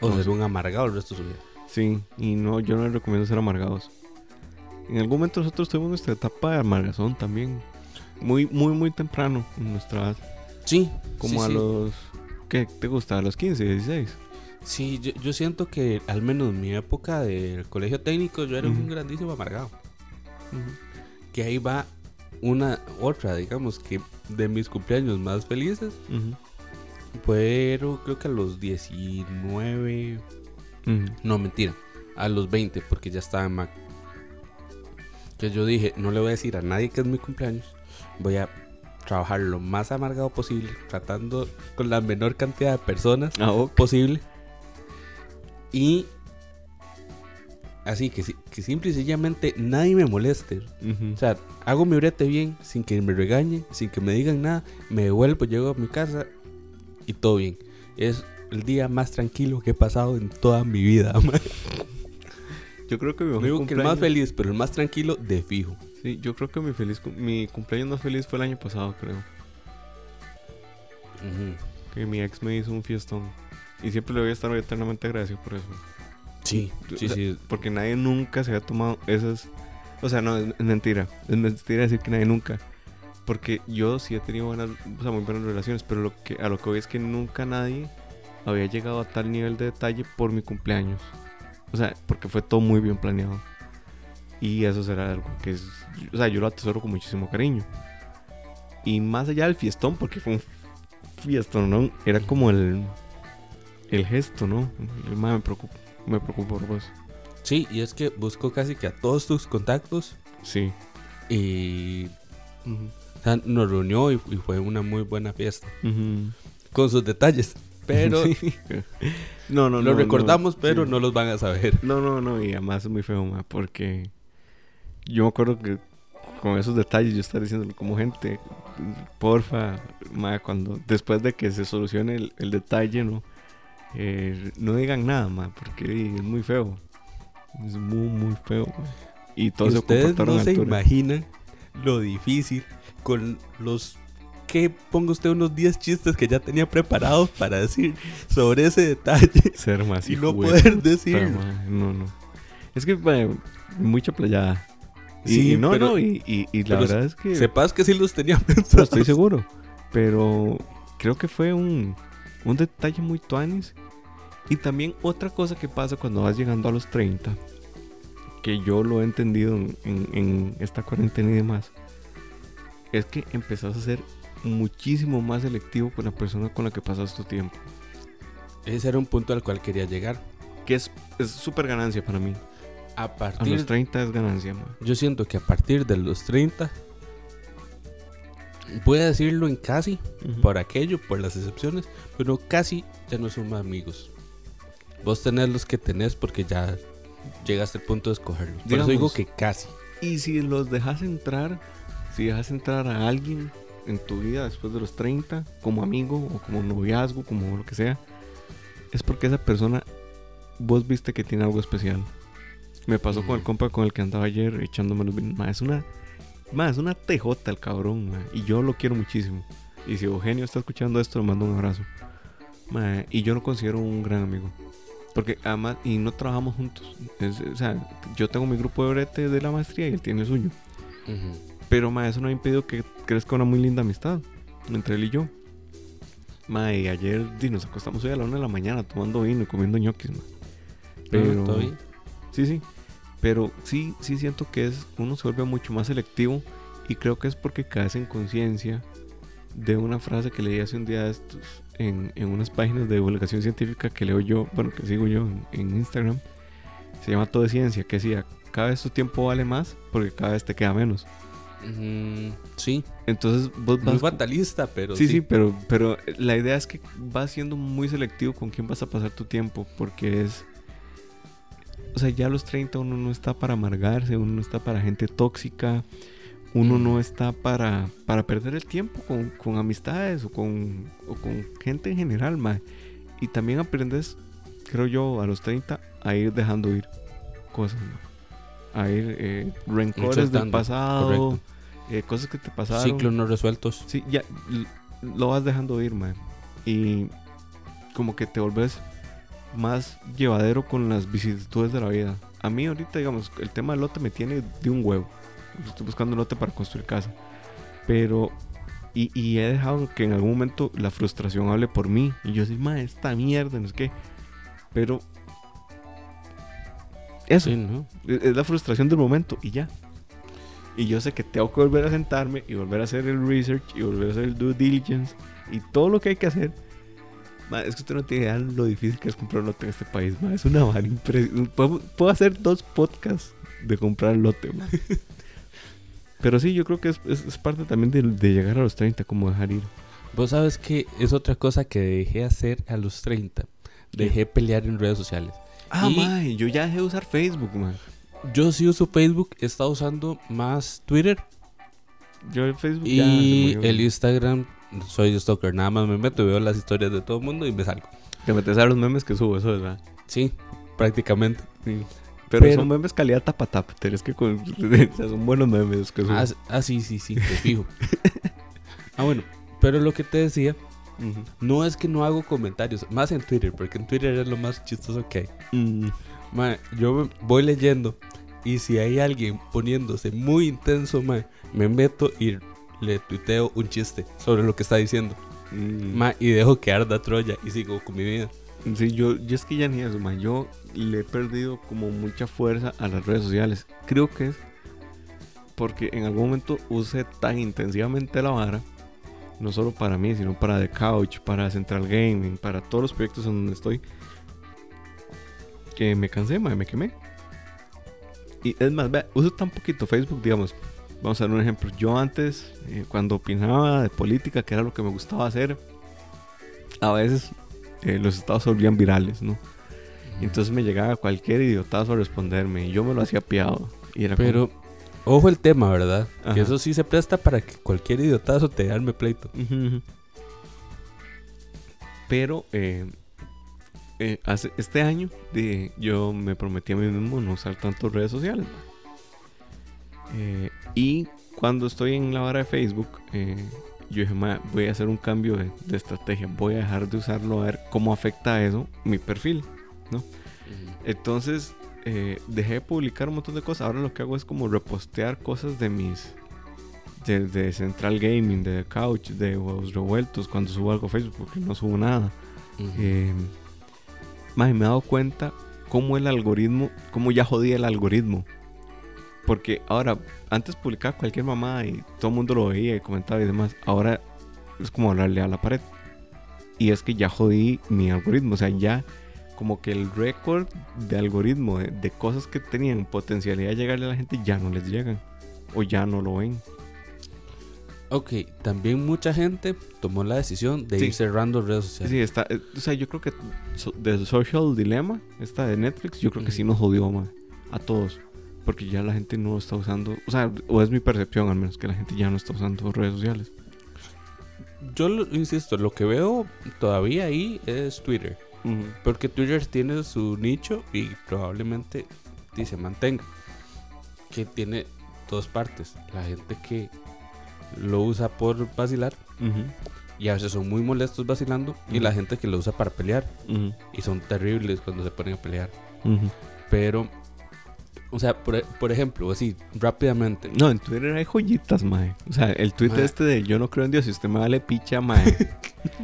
o ser un amargado el resto de su vida. Sí, y no, yo no les recomiendo ser amargados. En algún momento nosotros tuvimos nuestra etapa de amargazón también. Muy, muy, muy temprano en nuestra. Sí, Como sí, a sí. los... ¿Qué te gusta? ¿A los 15, 16? Sí, yo, yo siento que al menos en mi época del colegio técnico yo era un grandísimo amargado. Que ahí va una otra, digamos, que de mis cumpleaños más felices, pero creo que a los 19, ujú. no mentira, a los 20, porque ya estaba en Mac. Que yo dije, no le voy a decir a nadie que es mi cumpleaños, voy a trabajar lo más amargado posible, tratando con la menor cantidad de personas Ah, ok. posible. Y así que, que simple y sencillamente nadie me moleste. O sea, hago mi brete bien, sin que me regañen, sin que me digan nada, me devuelvo, llego a mi casa y todo bien. Es el día más tranquilo que he pasado en toda mi vida. man. Yo creo que mi mejor digo que el más cumpleaños- feliz, pero el más tranquilo de fijo. Sí, yo creo que mi, feliz, mi cumpleaños más feliz fue el año pasado, creo. Ujú. Que mi ex me hizo un fiestón. Y siempre le voy a estar eternamente agradecido por eso. Sí, O sí, sea, sí. Porque nadie nunca se había tomado esas. O sea, no, es, es mentira. Es mentira decir que nadie nunca. Porque yo sí he tenido buenas, o sea, muy buenas relaciones. Pero lo que, a lo que voy es que nunca nadie había llegado a tal nivel de detalle por mi cumpleaños. O sea, porque fue todo muy bien planeado. Y eso será algo que es. O sea, yo lo atesoro con muchísimo cariño. Y más allá del fiestón, porque fue un fiestón, ¿no? Era como el. El gesto, ¿no? El más me preocupa, me preocupa por vos. Sí, y es que busco casi que a todos tus contactos Sí. y o sea, nos reunió y, y fue una muy buena fiesta. Con sus detalles. Pero Sí. no, no, lo no, recordamos, no, pero sí. no los van a saber. No, no, no, y además es muy feo, ma, porque yo me acuerdo que con esos detalles yo estaba diciéndole como gente, porfa, ma, cuando después de que se solucione el, el detalle, ¿no? Eh, no digan nada, ma, porque es muy feo. Es muy, muy feo. ma. Y todos Y ustedes no se imaginan lo difícil con los que ponga usted unos 10 chistes que ya tenía preparados para decir sobre ese detalle Ser más y no de poder decirlo. No, no. Es que ma, mucha playada. Y, Sí, y no, pero- no, y, y- y la verdad es que... Sepas que sí los tenía No pensados. estoy seguro. Pero creo que fue un, un detalle muy tuanis. Y también otra cosa que pasa cuando vas llegando a los 30, que yo lo he entendido en, en- en esta cuarentena y demás, es que empezás a ser muchísimo más selectivo con la persona con la que pasas tu tiempo. Ese era un punto al cual quería llegar. Que es es súper ganancia para mí. A A partir los 30 es ganancia, man. Yo siento que a partir de los 30, voy a decirlo en casi, por aquello, por las excepciones, pero casi ya no somos amigos. Vos tenés los que tenés porque ya llegaste al punto de escogerlos. Por eso digo que casi. Y si los dejas entrar, si dejas entrar a alguien en tu vida después de los 30, como amigo o como noviazgo, como lo que sea, es porque esa persona vos viste que tiene algo especial. Me pasó con el compa con el que andaba ayer echándome los vinos. Es una, ma, es una tejota el cabrón, ma, y yo lo quiero muchísimo. Y si Eugenio está escuchando esto, le mando un abrazo. Ma, y yo lo considero un gran amigo. Porque además, y no trabajamos juntos. Es- o sea, yo tengo mi grupo de brete de la maestría y él tiene el suyo. Pero ma, eso no ha impedido que crezca una muy linda amistad entre él y yo. Ma, y ayer di, nos acostamos hoy a la una de la mañana tomando vino y comiendo ñoquis, ma. Pero, ¿Todo bien? Sí, sí. Pero sí, sí siento que es uno se vuelve mucho más selectivo y creo que es porque caes en conciencia de una frase que leí hace un día de estos en, en unas páginas de divulgación científica que leo yo, bueno, que sigo yo en, en Instagram. Se llama Todo de Ciencia, que decía, cada vez tu tiempo vale más porque cada vez te queda menos. Sí, Entonces vos muy vas... fatalista, pero Sí, sí. sí, pero, pero la idea es que vas siendo muy selectivo con quién vas a pasar tu tiempo, porque es... O sea, ya a los 30 uno no está para amargarse, uno no está para gente tóxica, uno Mm. no está para, para perder el tiempo con, con amistades o con, o con gente en general, ma. Y también aprendes, creo yo, a los 30 a ir dejando ir cosas, ma. A ir eh, rencores del pasado, eh, cosas que te pasaron. Ciclos no resueltos. Sí, ya lo vas dejando ir, man. Y como que te volvés más llevadero con las vicisitudes de la vida. A mí ahorita, digamos, el tema del lote me tiene de un huevo. Estoy buscando un lote para construir casa. Pero... Y, y he dejado que en algún momento la frustración hable por mí. Y yo soy, ma, esta mierda, no sé qué. Pero... Eso. Sí, ¿no? Es la frustración del momento y ya. Y yo sé que tengo que volver a sentarme y volver a hacer el research y volver a hacer el due diligence y todo lo que hay que hacer. Es que usted no tiene idea lo difícil que es comprar un lote en este país. Es una vara impresionante. Puedo, puedo hacer dos podcasts de comprar lote. Pero sí, yo creo que es, es- es parte también de, de llegar a los 30, como dejar ir. Vos sabes que es otra cosa que dejé hacer a los 30. Dejé pelear en redes sociales. Ah, Y- mae, yo ya dejé de usar Facebook, man. Yo sí uso Facebook, he estado usando más Twitter Yo el Facebook ya se y murió. el Instagram. Soy stalker, nada más me meto, veo las historias de todo el mundo y me salgo. Te metes a los memes que subo, eso es verdad. Sí, prácticamente. Sí. Pero, Pero- son memes calidad tapatap. Tenés que. con- o sea, son buenos memes que subo. Ah, ah, sí, sí, sí, te fijo. ah, bueno, pero lo que te decía, Ujú. no es que no hago comentarios, más en Twitter, porque en Twitter es lo más chistoso que hay. Mm, Ma, yo voy leyendo y si hay alguien poniéndose muy intenso, ma, me meto y le tuiteo un chiste sobre lo que está diciendo. mm. Ma, y dejo que arda Troya y sigo con mi vida. Sí, yo, yo es que ya ni eso, man. Yo le he perdido como mucha fuerza a las redes sociales. Creo que es porque en algún momento usé tan intensivamente la vara, no solo para mí, sino para The Couch, para Central Gaming, para todos los proyectos en donde estoy, que me cansé, me quemé. Y es más, vea, uso tan poquito Facebook, digamos. Vamos a dar un ejemplo. Yo antes, eh, cuando opinaba de política, que era lo que me gustaba hacer, a veces eh, los estados se volvían virales, ¿no? Y entonces me llegaba cualquier idiotazo a responderme y yo me lo hacía piado. Y era Pero, ojo el tema, ¿verdad? Ajá. Que eso sí se presta para que cualquier idiotazo te arme pleito. Pero eh, eh, hace, este año de, yo me prometí a mí mismo no usar tantas redes sociales. ¿no? Eh, y cuando estoy en la vara de Facebook, eh, yo dije, "Ma, voy a hacer un cambio de, de estrategia. Voy a dejar de usarlo a ver cómo afecta eso mi perfil. Entonces eh, dejé de publicar un montón de cosas. Ahora lo que hago es como repostear cosas de mis. De, de Central Gaming, de The Couch, de Huevos Revueltos, cuando subo algo a Facebook, porque no subo nada. Ujú. Eh, mae, me he dado cuenta cómo el algoritmo, cómo ya jodía el algoritmo. Porque ahora, antes publicaba cualquier mamá y todo el mundo lo veía y comentaba y demás. Ahora es como hablarle a la pared. Y es que ya jodí mi algoritmo. O sea, ya como que el récord de algoritmo de, de cosas que tenían potencialidad de llegarle a la gente ya no les llegan. O ya no lo ven. Ok, también mucha gente tomó la decisión de Sí. ir cerrando redes sociales. Sí, está. eh, O sea, yo creo que The Social Dilemma, esta de Netflix, yo creo que sí nos jodió ma, a todos. Porque ya la gente no está usando. O sea, o es mi percepción al menos, que la gente ya no está usando redes sociales. Yo insisto, lo que veo todavía ahí es Twitter. Porque Twitter tiene su nicho y probablemente y se mantenga. Que tiene dos partes. La gente que lo usa por vacilar y a veces son muy molestos vacilando y la gente que lo usa para pelear y son terribles cuando se ponen a pelear. Pero, o sea, por, por, ejemplo, así, rápidamente. No, en Twitter hay joyitas, mae. O sea, el tweet este de yo no creo en Dios y usted me vale picha, mae.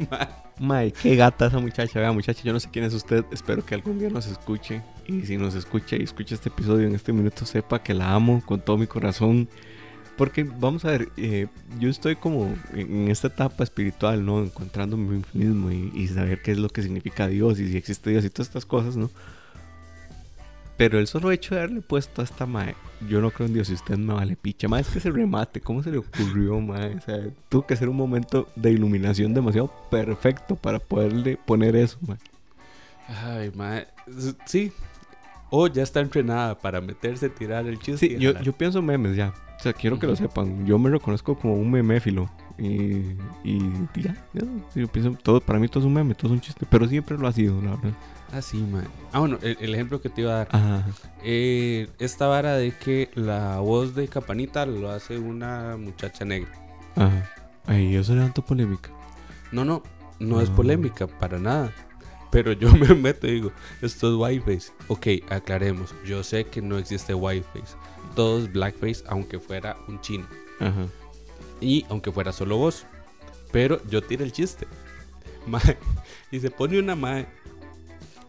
mae, qué gata esa muchacha. Vea, muchacha, yo no sé quién es usted. Espero que algún día nos escuche. Y si nos escucha y escucha este episodio en este minuto, sepa que la amo con todo mi corazón. Porque vamos a ver, eh, yo estoy como en esta etapa espiritual, ¿no? Encontrándome mí mismo y, y, saber qué es lo que significa Dios y si existe Dios y todas estas cosas, ¿no? Pero el solo hecho de haberle puesto a esta mae, yo no creo en Dios y usted me vale picha. Mae, es que se remate, ¿cómo se le ocurrió, mae? O sea, tuvo que ser un momento de iluminación demasiado perfecto para poderle poner eso, mae. Ay, mae. Sí. O ya está entrenada para meterse, tirar el chiste. Sí, yo, yo pienso memes ya. O sea, quiero que lo sepan. Yo me reconozco como un meméfilo. Y, y ya, yo pienso, todo, para mí todo es un meme, todo es un chiste. Pero siempre lo ha sido, la verdad. Ah, sí, man. Ah, bueno, el, ejemplo que te iba a dar. Ajá. Eh, esta vara de que la voz de Capanita lo hace una muchacha negra. Ajá. Ay, eso levantó polémica. No, no, no es ah. polémica, para nada. Pero yo me meto y digo, esto es whiteface. Ok, aclaremos. Yo sé que no existe whiteface todos blackface, aunque fuera un chino. Y aunque fuera solo vos. Pero yo tiré el chiste. y se pone una mae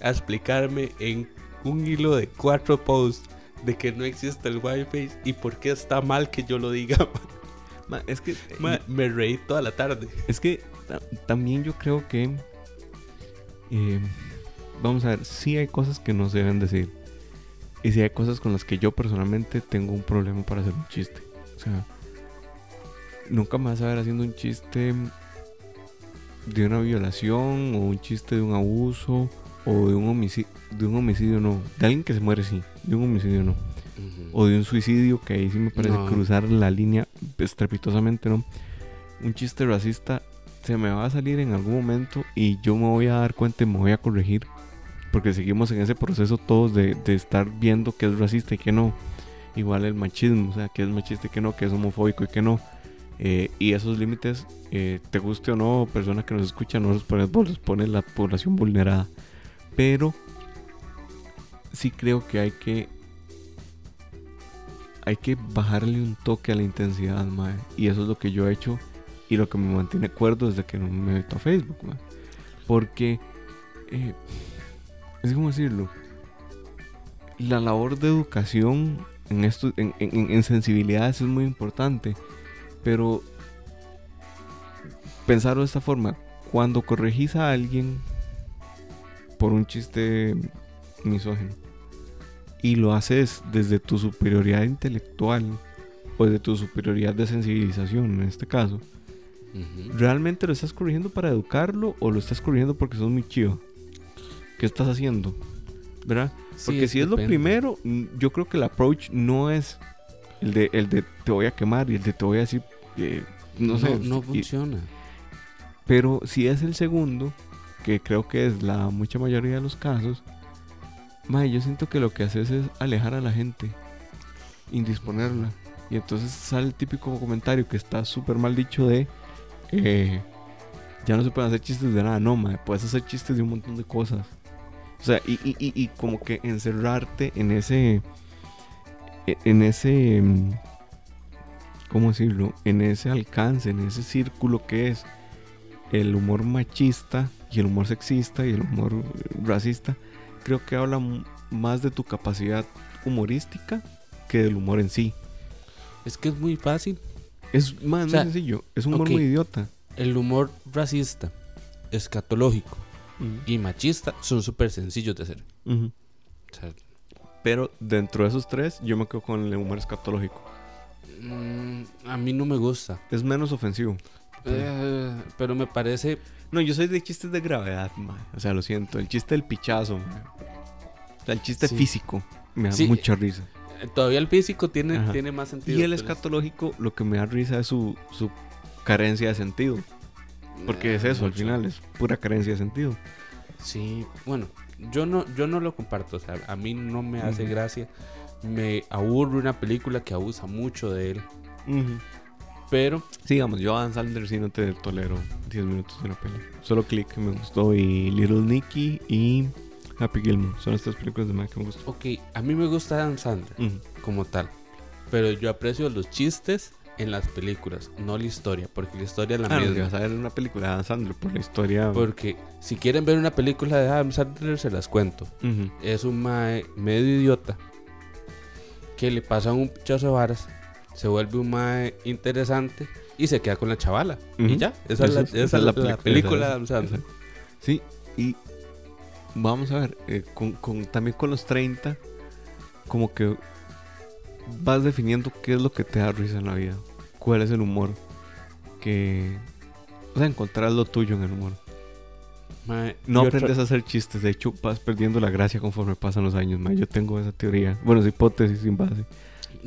a explicarme en un hilo de cuatro posts de que no existe el whiteface y por qué está mal que yo lo diga. es que me reí toda la tarde. Es que también yo creo que eh, vamos a ver, sí hay cosas que no se deben decir. Y si hay cosas con las que yo personalmente tengo un problema para hacer un chiste. O sea, nunca me vas a ver haciendo un chiste de una violación o un chiste de un abuso o de un homicidio, de un homicidio no, de alguien que se muere sí, de un homicidio no. O de un suicidio que ahí sí me parece cruzar la línea estrepitosamente, ¿no? Un chiste racista se me va a salir en algún momento y yo me voy a dar cuenta y me voy a corregir porque seguimos en ese proceso todos de, estar viendo que es racista y que no. Igual el machismo, o sea, que es machista y que no, que es homofóbico y que no. Eh, y esos límites, eh, te guste o no, persona que nos escucha, no los pones los pone la población vulnerada. Pero sí creo que hay que hay que bajarle un toque a la intensidad. Y eso es lo que yo he hecho y lo que me mantiene cuerdo desde que no me meto a Facebook. Porque eh, es como decirlo, la labor de educación en, esto, en, en, sensibilidades es muy importante, pero pensarlo de esta forma, cuando corregís a alguien por un chiste misógino y lo haces desde tu superioridad intelectual o desde tu superioridad de sensibilización en este caso, ¿realmente lo estás corrigiendo para educarlo o lo estás corrigiendo porque sos muy chido? ¿qué estás haciendo? ¿Verdad? Porque si es lo primero, yo creo que el approach no es el de, el de te voy a quemar y el de te voy a decir, eh, no, sé. No funciona. pero si es el segundo, que creo que es la mucha mayoría de los casos, yo siento que lo que haces es alejar a la gente, indisponerla. Y entonces sale el típico comentario que está súper mal dicho de... Eh, ya no se pueden hacer chistes de nada, no, mae, puedes hacer chistes de un montón de cosas. O sea, y, y, y, como que encerrarte en ese. E, en ese. Mm, ¿Cómo decirlo? En ese alcance, en ese círculo que es el humor machista y el humor sexista y el humor racista. Creo que habla más de tu capacidad humorística que del humor en sí. Es que es muy fácil. Es más, sencillo. Es un humor muy idiota. El humor racista, escatológico, y machista son súper sencillos de hacer. pero dentro de esos tres, yo me quedo con el humor escatológico. Mm, a mí no me gusta. Es menos ofensivo. Eh, pero me parece. No, yo soy de chistes de gravedad, O sea, lo siento. El chiste del pichazo, O sea, el chiste físico. Me da mucha risa. Eh, todavía el físico tiene, tiene más sentido. Y el escatológico, lo que me da risa es su, su carencia de sentido. Porque es eso, al final es pura carencia de sentido. Sí, bueno, yo no, yo no lo comparto. O sea, a mí no me hace gracia. Me aburre una película que abusa mucho de él. Pero. Sí, digamos, yo a Adam Sandler sí no te tolero 10 minutos de una peli. Solo Click que me gustó y Little Nicky y Happy Gilmore. Son estas películas de Mike que me gustan. Ok, a mí me gusta Adam Sandler como tal. Pero yo aprecio los chistes en las películas, no la historia, porque la historia es la Ah, no, si misma. vas a ver una película de Adam Sandler por la historia. Porque si quieren ver una película de Adam Sandler, se las cuento. Es un mae medio idiota que le pasan un pichazo de varas, se vuelve un mae interesante y se queda con la chavala. Y ya, esa, es la, Eso esa es la- la película de Adam. Sí, y vamos a ver, eh, con, con- también con los 30, como que vas definiendo qué es lo que te da risa en la vida, cuál es el humor, que... O sea, encontrar lo tuyo en el humor. Mae, No otra- aprendes a hacer chistes, de hecho vas perdiendo la gracia conforme pasan los años. Yo tengo esa teoría, bueno, es hipótesis sin base.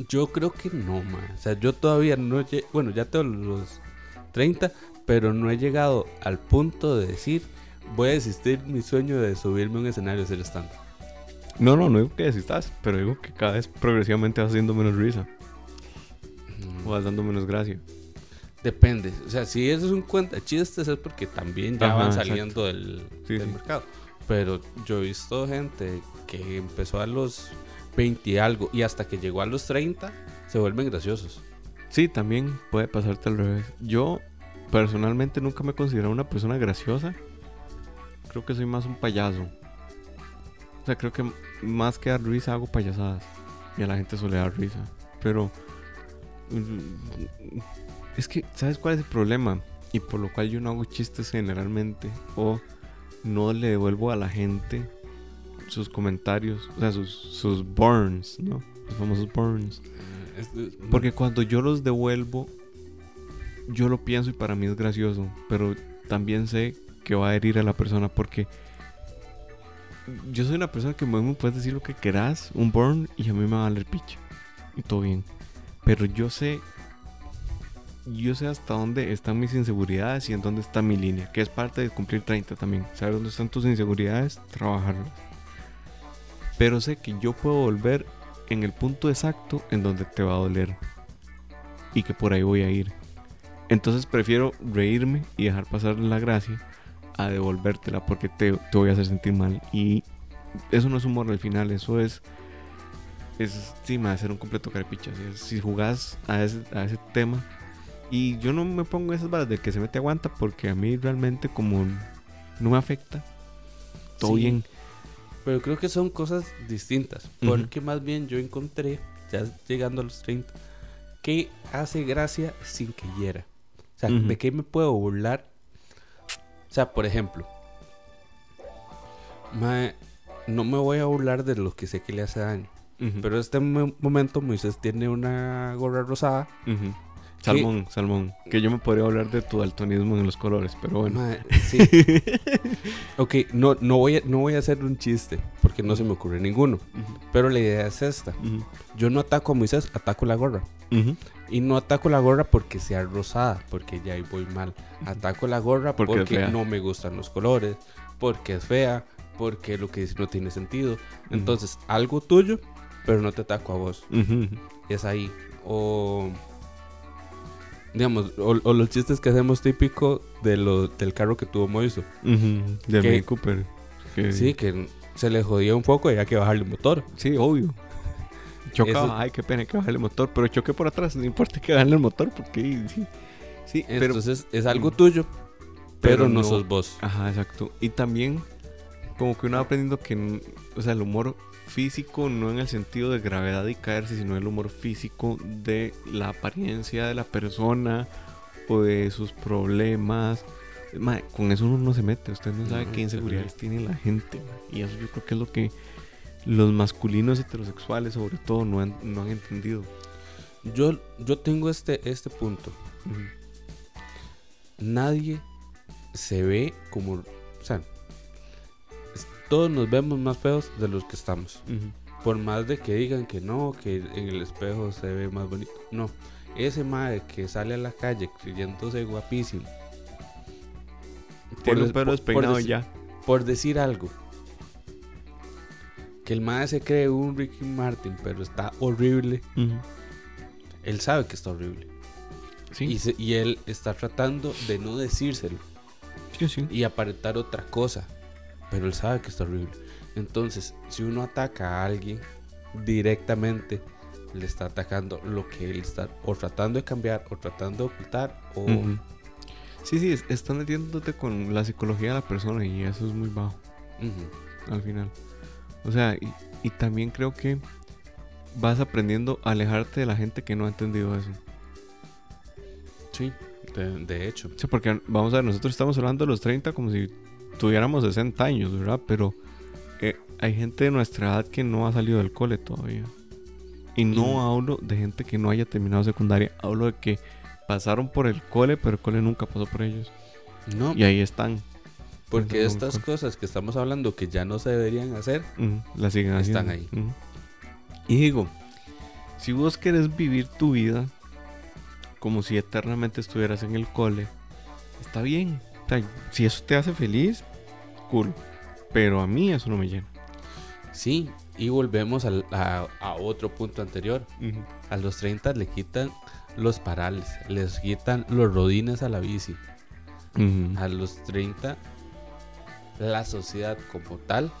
Yo creo que no, mae. O sea, yo todavía no he... Bueno, ya tengo los 30, pero no he llegado al punto de decir voy a desistir mi sueño de subirme a un escenario y hacer stand No, no, no digo que desistas, pero digo que cada vez progresivamente vas haciendo menos risa, o vas dando menos gracia. Depende. O sea, si eso es un cuenta chistes es porque también ya Ajá, van exacto. saliendo del, Sí, del sí. mercado. Pero yo he visto gente que empezó a los 20 y algo y hasta que llegó a los 30 se vuelven graciosos. Sí, también puede pasarte al revés. Yo personalmente nunca me he considerado una persona graciosa. Creo que soy más un payaso. O sea, creo que más que dar risa hago payasadas. Y a la gente suele dar risa. Pero... mm, Es que, ¿sabes cuál es el problema? Y por lo cual yo no hago chistes generalmente. O no le devuelvo a la gente sus comentarios. O sea, sus, sus burns, ¿no? Los famosos burns. Eh, es- es- Porque cuando yo los devuelvo, yo lo pienso y para mí es gracioso. Pero también sé que va a herir a la persona porque yo soy una persona que me puedes decir lo que quieras, un burn, y a mí me va a valer picha. Y todo bien. Pero yo sé, yo sé hasta dónde están mis inseguridades y en dónde está mi línea, que es parte de cumplir 30 también. Saber dónde están tus inseguridades, trabajarlas. Pero sé que yo puedo volver en el punto exacto en donde te va a doler. Y que por ahí voy a ir. Entonces prefiero reírme y dejar pasar la gracia a devolvértela porque te, te voy a hacer sentir mal. Y eso no es humor al final, eso es. Es, sí, me va a hacer un completo carepicha. Si, si jugás a ese, a ese tema. Y yo no me pongo esas balas de que se mete aguanta porque a mí realmente, como no me afecta, todo Sí. bien. Pero creo que son cosas distintas. Porque más bien yo encontré, ya llegando a los 30, que hace gracia sin que hiera. O sea. ¿de qué me puedo burlar? O sea, por ejemplo, mae, no me voy a burlar de lo que sé que le hace daño. Pero en este mo- momento Moisés tiene una gorra rosada. Salmón, salmón. Que yo me podría hablar de tu daltonismo en los colores, pero bueno. Mae, sí. ok, no, no, voy a, no voy a hacer un chiste porque no se me ocurre ninguno. Pero la idea es esta. Yo no ataco a Moisés, ataco la gorra. Y no ataco la gorra porque sea rosada, porque ya ahí voy mal. Ataco la gorra Porque no me gustan los colores, porque es fea, porque lo que dice no tiene sentido. Entonces, algo tuyo, pero no te ataco a vos. Es ahí. O. Digamos, o, o los chistes que hacemos típico de lo, del carro que tuvo Moiso. Ujú. De Que- Mini Cooper. Que- Sí, que se le jodía un poco y había que bajarle el motor. Sí, obvio. Chocaba, Eso- ay, qué pena que bajarle el motor, pero choqué por atrás, no importa que bajarle el motor, porque sí. Sí, pero. Entonces, es algo tuyo, pero, pero no, no- sos vos. Ajá, exacto. Y también, como que uno va aprendiendo que, o sea, el humor físico no en el sentido de gravedad y caerse, sino el humor físico de la apariencia de la persona o de sus problemas. Con eso uno no se mete, usted no sabe No, qué inseguridades tiene la gente. Y eso yo creo que es lo que los masculinos heterosexuales, sobre todo, no han, no han entendido. Yo, yo tengo este, este punto. Nadie se ve como. O sea, es- todos nos vemos más feos de los que estamos. Por más de que digan que no, que en el espejo se ve más bonito. No. Ese madre que sale a la calle creyéndose guapísimo. Tiene un pelo por- despeinado por ya. Por decir algo. que el mae se cree un Ricky Martin, pero está horrible. Él sabe que está horrible. Sí, Y, se- y él está tratando de no decírselo sí, sí. y aparentar otra cosa. Pero él sabe que está horrible. Entonces, si uno ataca a alguien directamente, le está atacando lo que él está o tratando de cambiar o tratando de ocultar o... Sí, sí, es- están metiéndote con la psicología de la persona y eso es muy bajo al final. O sea, y, y también creo que vas aprendiendo a alejarte de la gente que no ha entendido eso. Sí, de, de hecho. O sea, porque vamos a ver, nosotros estamos hablando de los 30 como si tuviéramos 60 años, ¿verdad? Pero eh, hay gente de nuestra edad que no ha salido del cole todavía. Y no Y- hablo de gente que no haya terminado secundaria, hablo de que pasaron por el cole, pero el cole nunca pasó por ellos. No, Y ahí están. porque estas cosas que estamos hablando que ya no se deberían hacer, Ujú, la siguen Están haciendo. ahí. Ujú. Y digo, si vos querés vivir tu vida como si eternamente estuvieras en el cole, está bien. Sea, si eso te hace feliz, cool. Pero a mí eso no me llena. sí, y volvemos al- a, a otro punto anterior. A los 30 le quitan los parales, les quitan los rodines a la bici. A los 30, la sociedad como tal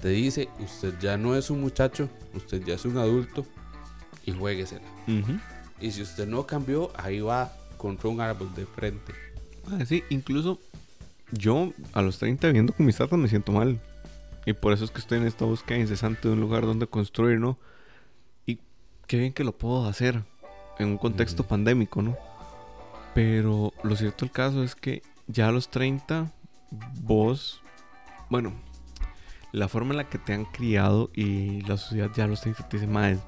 te dice, usted ya no es un muchacho, usted ya es un adulto y jueguesela. Y si usted no cambió, ahí va contra un árbol de frente. Ah, sí, incluso yo a los 30 viviendo con mis tatas me siento mal. Y por eso es que estoy en esta búsqueda incesante de un lugar donde construir, ¿no? Y qué bien que lo puedo hacer en un contexto pandémico, ¿no? Pero lo cierto del caso es que ya a los 30, vos, bueno, la forma en la que te han criado y la sociedad ya a los 30 te dice, más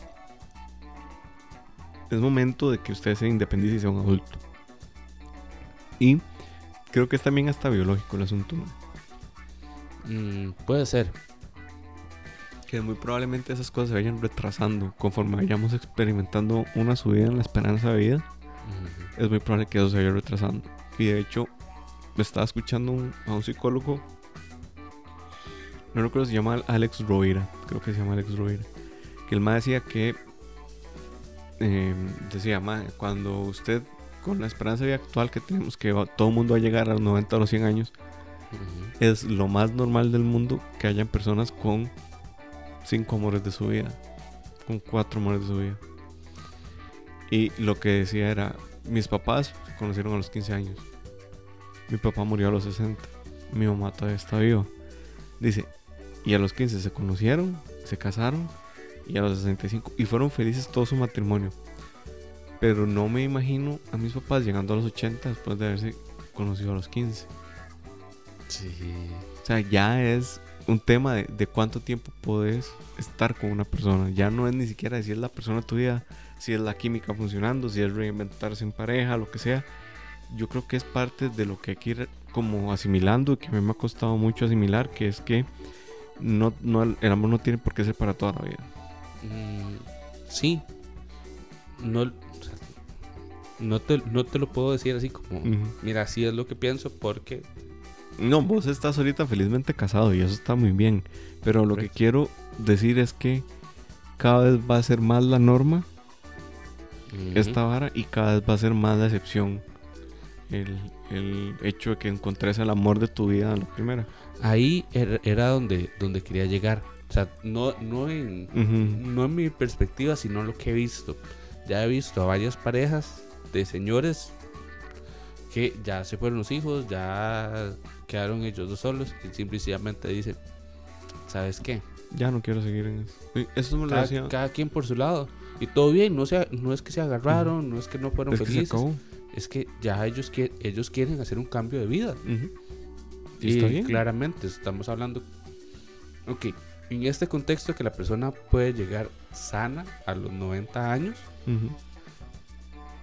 es momento de que usted se independice y sea un adulto. Y creo que es también hasta biológico el asunto, ¿no? Mm, puede ser. que muy probablemente esas cosas se vayan retrasando conforme vayamos experimentando una subida en la esperanza de vida. Es muy probable que eso se vaya retrasando. Y de hecho, estaba escuchando un- a un psicólogo. No recuerdo si se llama Alex Rovira. Creo que se llama Alex Rovira. Que el más decía que. eh, decía, "Ma, cuando usted, con la esperanza de vida actual que tenemos, que todo el mundo va a llegar a los 90 o los 100 años, Ujú. es lo más normal del mundo que hayan personas con cinco amores de su vida, con cuatro amores de su vida. Y lo que decía era, mis papás se conocieron a los 15 años. Mi papá murió a los 60. Mi mamá todavía está viva. Dice, y a los 15 se conocieron, se casaron y a los 65 y fueron felices todo su matrimonio. Pero no me imagino a mis papás llegando a los 80 después de haberse conocido a los 15. Sí. O sea, ya es un tema de, de cuánto tiempo puedes estar con una persona. Ya no es ni siquiera si es la persona tuya, si es la química funcionando, si es reinventarse en pareja, lo que sea. Yo creo que es parte de lo que hay que ir como asimilando, que a mí me ha costado mucho asimilar, que es que no, no, el amor no tiene por qué ser para toda la vida. Mm, sí. No, no, te, no te lo puedo decir así como, mira, así es lo que pienso porque... No, vos estás ahorita felizmente casado y eso está muy bien. Pero lo que quiero decir es que cada vez va a ser más la norma esta vara y cada vez va a ser más la excepción el, el hecho de que encontres el amor de tu vida en la primera. Ahí er- era donde, donde quería llegar. O sea, no, no, en, no en mi perspectiva, sino lo que he visto. Ya he visto a varias parejas de señores que ya se fueron los hijos, ya quedaron ellos dos solos y simplemente dicen, ¿sabes qué? Ya no quiero seguir en eso. Eso me lo Cada, decía. cada quien por su lado. Y todo bien, no, se, no es que se agarraron, no es que no fueron Es que felices. acabó. Es que ya ellos, qui- ellos quieren hacer un cambio de vida. Ujú. Y Y está bien. claramente estamos hablando. Ok, en este contexto que la persona puede llegar sana a los 90 años Ujú.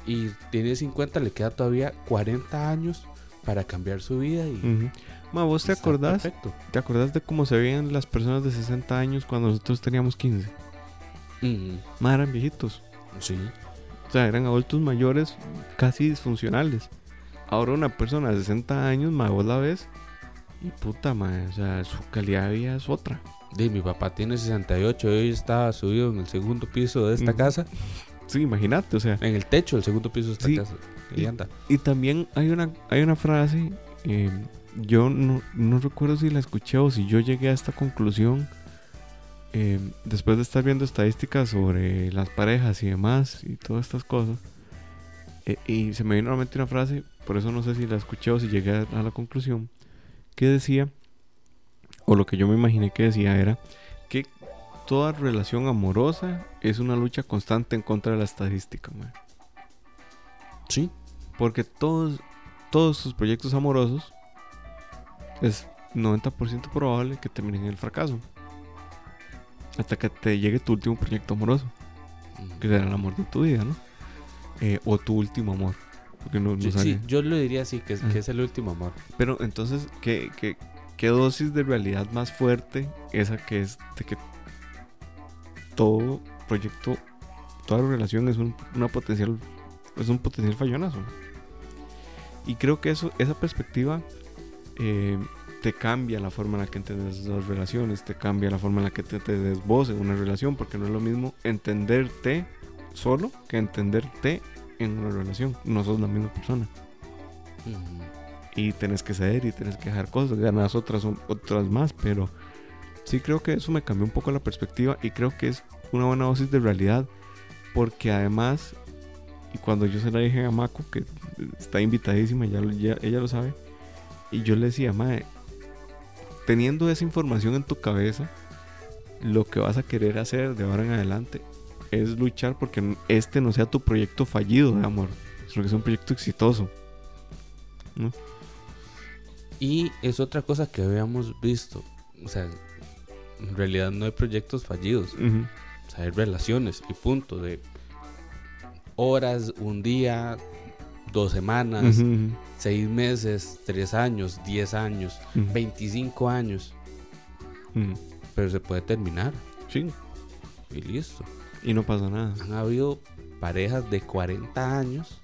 Y tiene 50, le queda todavía 40 años para cambiar su vida. Y Ujú. Ma, ¿vos te acordás? Perfecto. ¿Te acordás de cómo se veían las personas de 60 años cuando nosotros teníamos 15? Mm, Más eran viejitos. sí. O sea, eran adultos mayores casi disfuncionales. Ahora una persona de 60 años, ma, vos la ves y puta, ma, o sea, su calidad de vida es otra. Di, mi papá tiene 68 y hoy está subido en el segundo piso de esta Ujú. casa, Sí, imagínate, o sea. en el techo del segundo piso de esta Sí. casa. Y anda. Y también hay una, hay una frase, eh, yo no, no recuerdo si la escuché o si yo llegué a esta conclusión eh, después de estar viendo estadísticas sobre las parejas y demás y todas estas cosas. eh, y se me vino a la mente una frase, por eso no sé si la escuché o si llegué a, a la conclusión, que decía, o lo que yo me imaginé que decía era, toda relación amorosa es una lucha constante en contra de la estadística. mae. Sí. Porque todos, todos sus proyectos amorosos es 90% probable que terminen en el fracaso. Hasta que te llegue tu último proyecto amoroso, que será el amor de tu vida, ¿no? Eh, o tu último amor. Porque no, no Sí, yo le diría así, que es, Ah. que es el último amor. Pero entonces, ¿qué, qué, qué dosis de realidad más fuerte esa que es de que todo proyecto, toda relación es un, una potencial, es un potencial fallonazo? Y creo que eso, esa perspectiva eh, te cambia la forma en la que entiendes las relaciones, te cambia la forma en la que te, te una relación, porque no es lo mismo entenderte solo que entenderte en una relación. No sos la misma persona y tenés que ceder y tenés que dejar cosas, ganas otras, otras más, pero sí creo que eso me cambió un poco la perspectiva y creo que es una buena dosis de realidad, porque además, y cuando yo se la dije a Mako, que está invitadísima, ya, ya- ella lo sabe, y yo le decía, Mae, teniendo esa información en tu cabeza, lo que vas a querer hacer de ahora en adelante es luchar porque este no sea tu proyecto fallido de amor, sino que sea un proyecto exitoso. Y es otra cosa que habíamos visto. O sea, en realidad no hay proyectos fallidos. Ujú. O sea, hay relaciones y punto. De horas, un día, dos semanas, seis meses, tres años, diez años, Ujú. 25 años. Pero se puede terminar Sí, y listo. y no pasa nada. Han habido parejas de 40 años.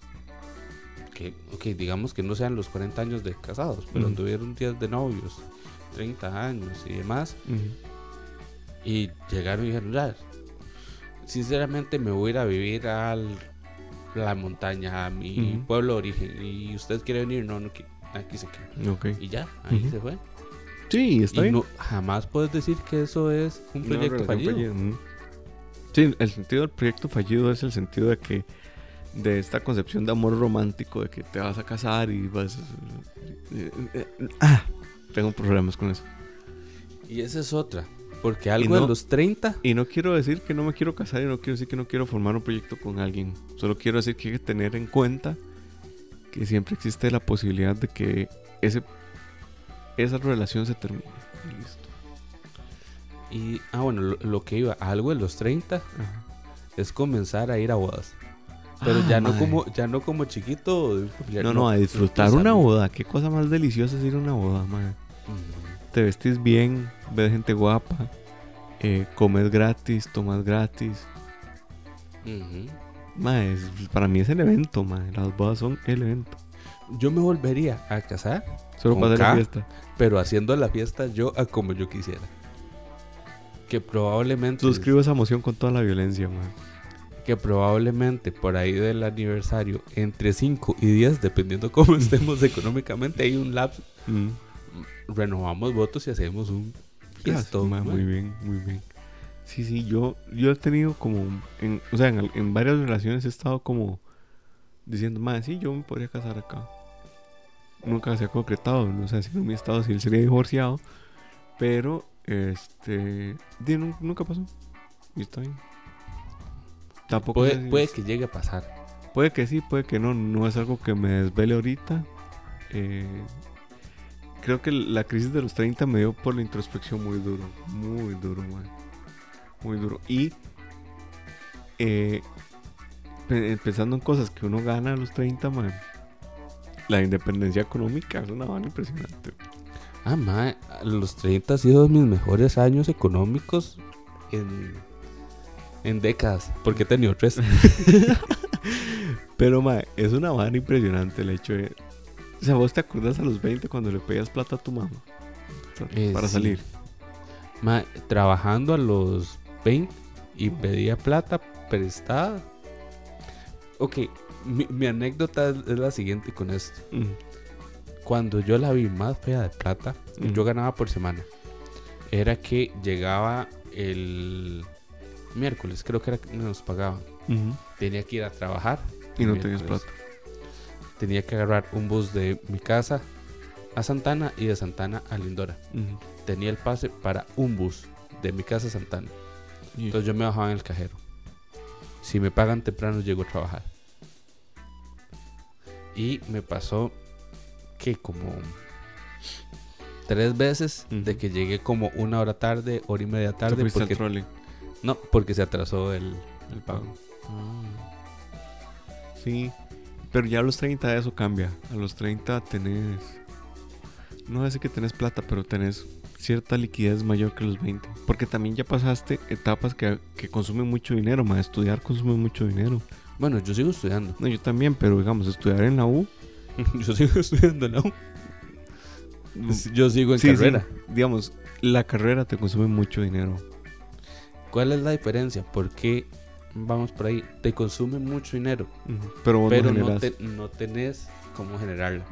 Que, ok, digamos que no sean los 40 años de casados, pero tuvieron 10 de novios, 30 años y demás. Ujú. Y llegaron y dijeron, ya, sinceramente me voy a ir a vivir a la montaña, a mi pueblo de origen. Y usted quiere venir, no, no, aquí se queda. Y ya, ahí se fue. Sí, está y bien. no, jamás puedes decir que eso es un proyecto fallido. Sí, el sentido del proyecto fallido es el sentido de que de esta concepción de amor romántico de que te vas a casar y vas eh, eh, eh, ah, tengo problemas con eso. Y esa es otra. Porque algo no- de los 30 Y no quiero decir que no me quiero casar y no quiero decir que no quiero formar un proyecto con alguien. Solo quiero decir que hay que tener en cuenta que siempre existe la posibilidad de que ese esa relación se termine. Y listo. Y, ah, bueno, lo, lo que iba, algo de los 30 Ajá. es comenzar a ir a bodas. Pero Ah, ya no como ya no como chiquito. No, no, a disfrutar una boda. Qué cosa más deliciosa es ir a una boda, madre. Ujú. Te vestís bien, ves gente guapa, eh, comes gratis, tomas gratis. Mae, es- para mí es el evento, madre. Las bodas son el evento. Yo me volvería a casar, Solo ¿Con para hacer la fiesta. pero haciendo la fiesta yo a como yo quisiera. Que probablemente Suscribo esa emoción con toda la violencia, madre. que probablemente por ahí del aniversario entre 5 y 10 dependiendo cómo estemos económicamente hay un lapso Mm. Renovamos votos y hacemos un fiestón, Ma, mae. muy bien, muy bien. Sí, sí, yo, yo he tenido como, en, o sea, en, varias relaciones he estado como diciendo, más sí, yo me podría casar acá. Nunca se ha concretado, no sé si en mi estado civil sería divorciado, pero, este, nu- nunca pasó. Y está bien. Tampoco puede, sé si puede es- que llegue a pasar Puede que sí, puede que no. No es algo que me desvele ahorita. Eh, creo que la crisis de los 30 me dio por la introspección muy duro. Muy duro, man. Muy duro. Y eh, pe- pensando en cosas que uno gana a los 30, man. La independencia económica es una vana impresionante. Ah, mae, los 30 han sido mis mejores años económicos en, en décadas, porque he tenido tres. Pero, man, es una vana impresionante el hecho de. O sea, vos te acuerdas a los 20 cuando le pedías plata a tu mamá Eh, para sí. salir. Ma, trabajando a los 20 y pedía plata prestada. Ok, mi, mi anécdota es, es la siguiente con esto. Mm, Cuando yo la vi más fea de plata, Mm. yo ganaba por semana. Era que llegaba el miércoles, creo que era que nos pagaban. Tenía que ir a trabajar. Y no el tenías miércoles. plata. Tenía que agarrar un bus de mi casa a Santana y de Santana a Lindora. Tenía el pase para un bus de mi casa a Santana. Entonces yo me bajaba en el cajero. Si me pagan temprano, llego a trabajar. Y me pasó que como tres veces de que llegué como una hora tarde, hora y media tarde, al porque, trolley. no, porque se atrasó el, el pago. Sí, pero ya a los 30 eso cambia. A los 30 tenés. No sé que tenés plata, pero tenés cierta liquidez mayor que los 20. Porque también ya pasaste etapas que, que consumen mucho dinero, más estudiar consume mucho dinero. Bueno, yo sigo estudiando. No, yo también, pero digamos, estudiar en la U. yo sigo estudiando, ¿no? Yo sigo en sí, sí, carrera. digamos, la carrera te consume mucho dinero. ¿Cuál es la diferencia? Porque vamos por ahí, te consume mucho dinero, Ujú. Pero vos pero no te- no tenés cómo generarla.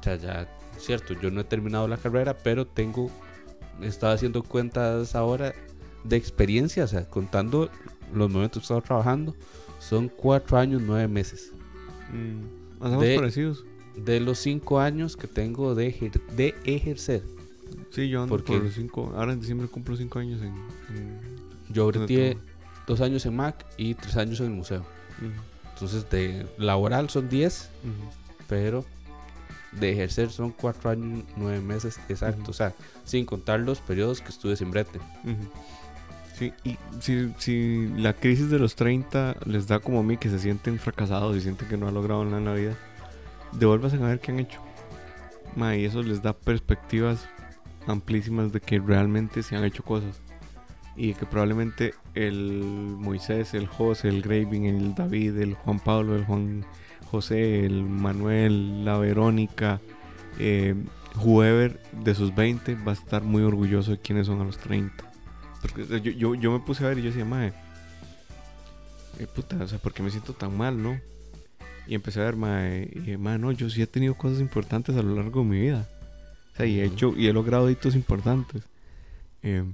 O sea, ya, cierto, yo no he terminado la carrera, pero tengo, estaba haciendo cuentas ahora de experiencia, o sea, contando los momentos que he estado trabajando, son cuatro años, nueve meses. Mm, De- parecidos. De los cinco años que tengo de, ejer- de ejercer, Sí, yo ando ¿Por por, los 5. Ahora en diciembre cumplo 5 años en. en- yo trabajo. Dos años en Mac y tres años en el museo. Entonces, de laboral son 10, ujú. pero de ejercer son cuatro años, nueve meses exacto. O sea, sin contar los periodos que estuve sin brete. Sí, y si, si la crisis de los 30 les da como a mí que se sienten fracasados y sienten que no han logrado nada en la vida, devuélvanse a ver qué han hecho. Ma, y eso les da perspectivas amplísimas de que realmente se han hecho cosas. Y que probablemente el Moisés, el José, el Graving, el David, el Juan Pablo, el Juan José, el Manuel, la Verónica, eh, whoever de sus 20 va a estar muy orgulloso de quiénes son a los 30. Porque yo, yo, yo me puse a ver y yo decía, mae, eh, puta, o sea, ¿por qué me siento tan mal, no? Y empecé a ver, mae, y dije, mae, no, yo sí he tenido cosas importantes a lo largo de mi vida. O sea, y he hecho, y he logrado hitos importantes. Eh,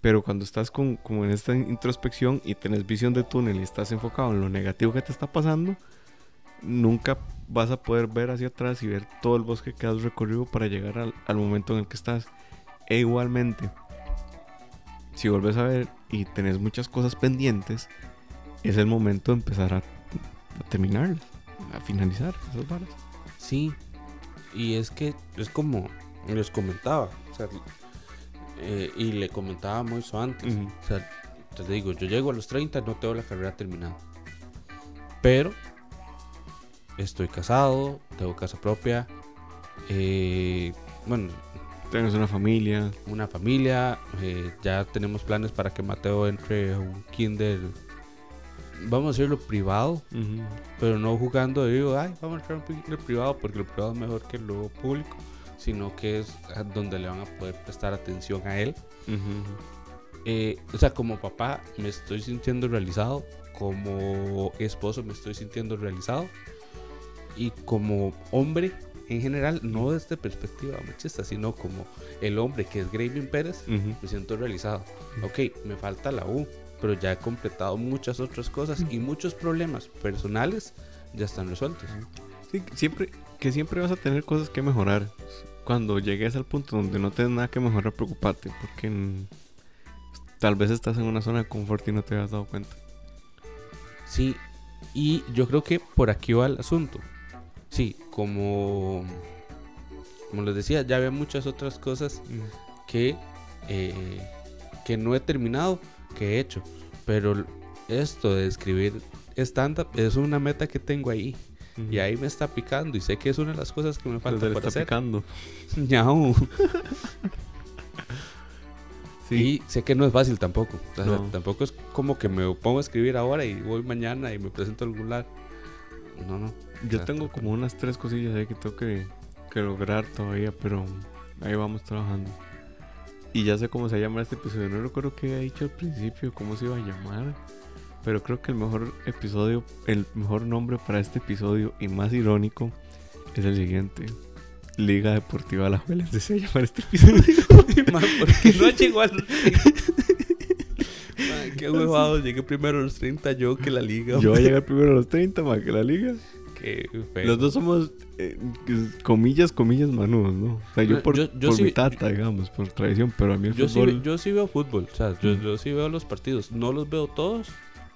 pero cuando estás con, como en esta introspección y tenés visión de túnel y estás enfocado en lo negativo que te está pasando, nunca vas a poder ver hacia atrás y ver todo el bosque que has recorrido para llegar al, al momento en el que estás. E igualmente, si vuelves a ver y tenés muchas cosas pendientes, es el momento de empezar a, a terminarlas, a finalizar esas varas. Sí, y es que es como les comentaba, o sea, eh, y le comentaba Moiso antes, o sea, te digo, yo llego a los 30, no tengo la carrera terminada, pero estoy casado, tengo casa propia, eh, bueno, Tienes una familia. una familia, eh, ya tenemos planes para que Mateo entre a un kinder, vamos a decirlo privado, pero no jugando digo, ay, vamos a entrar a un kinder privado porque lo privado es mejor que lo público, sino que es donde le van a poder prestar atención a él. Ujú. Eh, o sea, como papá me estoy sintiendo realizado, como esposo me estoy sintiendo realizado y como hombre en general, no desde perspectiva machista, sino como el hombre que es Graving Pérez, Ujú. me siento realizado. Ok, me falta la U, pero ya he completado muchas otras cosas y muchos problemas personales ya están resueltos. Sí, siempre, que siempre vas a tener cosas que mejorar. Cuando llegues al punto donde no tienes nada que mejorar, preocupate, porque mm, tal vez estás en una zona de confort y no te has dado cuenta. Sí, y yo creo que por aquí va el asunto. Sí, como, como les decía, ya había muchas otras cosas que, eh, que no he terminado, que he hecho. Pero esto de escribir stand-up es una meta que tengo ahí. Y ahí me está picando y sé que es una de las cosas que me falta Desde le por está hacer. picando. Ñau. Sí. Y sé que no es fácil tampoco. O sea, No. tampoco es como que me pongo a escribir ahora y voy mañana y me presento a algún lado. No, no. Yo sea, tengo como unas tres cosillas ahí que tengo que, que lograr todavía, pero ahí vamos trabajando. Y ya sé cómo se llama este episodio. No recuerdo qué había dicho al principio, cómo se iba a llamar. Pero creo que el mejor episodio, el mejor nombre para este episodio y más irónico es el siguiente. Liga Deportiva Alajuelense se llama este episodio. Ma, ¿por qué no llegó a los 30? Ma, qué huevado, llegué primero a los 30 yo que la liga. Yo voy a llegar primero a los 30 más que la liga. Qué feo. Los dos somos, eh, comillas, comillas, manudos, ¿no? O sea, yo por, yo- yo por sí- mi tata, digamos, por tradición, pero a mí el Yo sí, fútbol... yo sí veo fútbol, o sea, yo, yo sí veo los partidos. No los veo todos,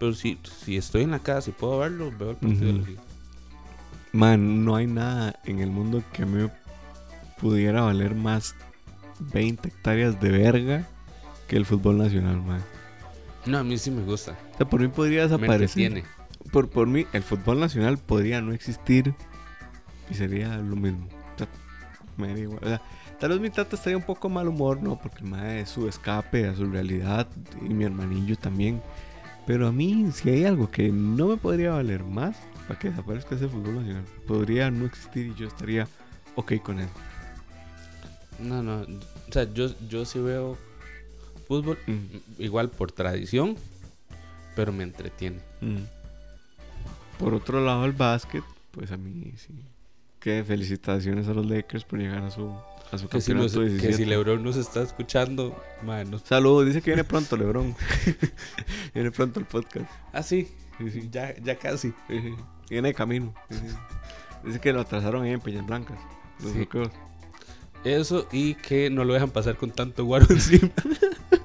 pero si, si estoy en la casa y puedo verlo, veo el partido de la liga. Man, no hay nada en el mundo que me pudiera valer más 20 hectáreas de verga que el fútbol nacional, man. No, a mí sí me gusta. O sea, por mí podría desaparecer. Por, por mí, el fútbol nacional podría no existir y sería lo mismo. O sea, me da igual. O sea, tal vez mi tata estaría un poco mal humor, ¿no? Porque el mae es su escape a su realidad y mi hermanillo también. Pero a mí, si hay algo que no me podría valer más para que desaparezca ese fútbol nacional, podría no existir y yo estaría ok con él. No, no. O sea, yo, yo sí veo fútbol Mm, igual por tradición, pero me entretiene. mm. Por otro lado, el básquet, pues a mí sí. Que felicitaciones a los Lakers por llegar a su, a su Que si, campeonato nos- que 17. si LeBron nos está escuchando, man, no- Saludos, dice que viene pronto, Lebron. viene pronto el podcast. Ah, sí, Sí, sí. ya, ya casi. Sí. Viene de camino. Dice que lo atrasaron ahí en Peñas Blancas. Los. Eso y que no lo dejan pasar con tanto guaro encima.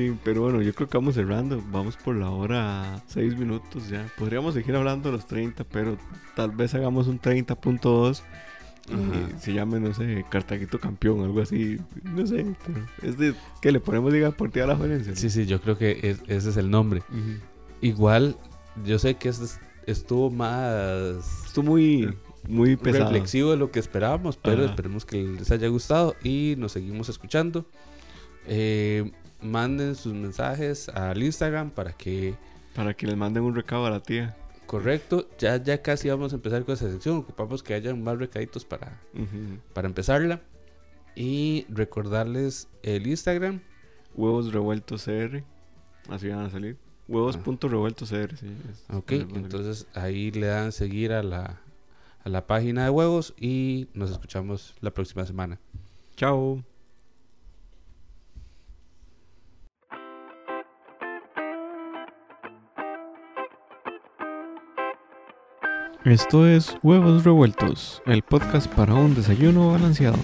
Sí, pero bueno, yo creo que vamos cerrando. Vamos por la hora 6 minutos ya. Podríamos seguir hablando de los 30, pero tal vez hagamos un 30.2 y se llame, no sé, Cartaguito campeón, algo así. No sé, pero es de que le ponemos Liga Deportiva a la. ¿no? Sí, sí, yo creo que es- ese es el nombre. Ujú. Igual, yo sé que es- estuvo más Estuvo muy, muy pesado. reflexivo de lo que esperábamos, pero Ajá. esperemos que les haya gustado y nos seguimos escuchando. Eh, manden sus mensajes al Instagram para que, Para que les manden un recado a la tía. correcto, ya, ya casi vamos a empezar con esa sección. Ocupamos que hayan más recaditos para, para empezarla. Y recordarles el Instagram. Huevos revueltos CR. Así van a salir. Huevos punto revueltos CR, sí. Ok, es- entonces ahí le dan seguir a la, a la página de huevos y nos escuchamos la próxima semana. Chao. Esto es Huevos Revueltos, el podcast para un desayuno balanceado.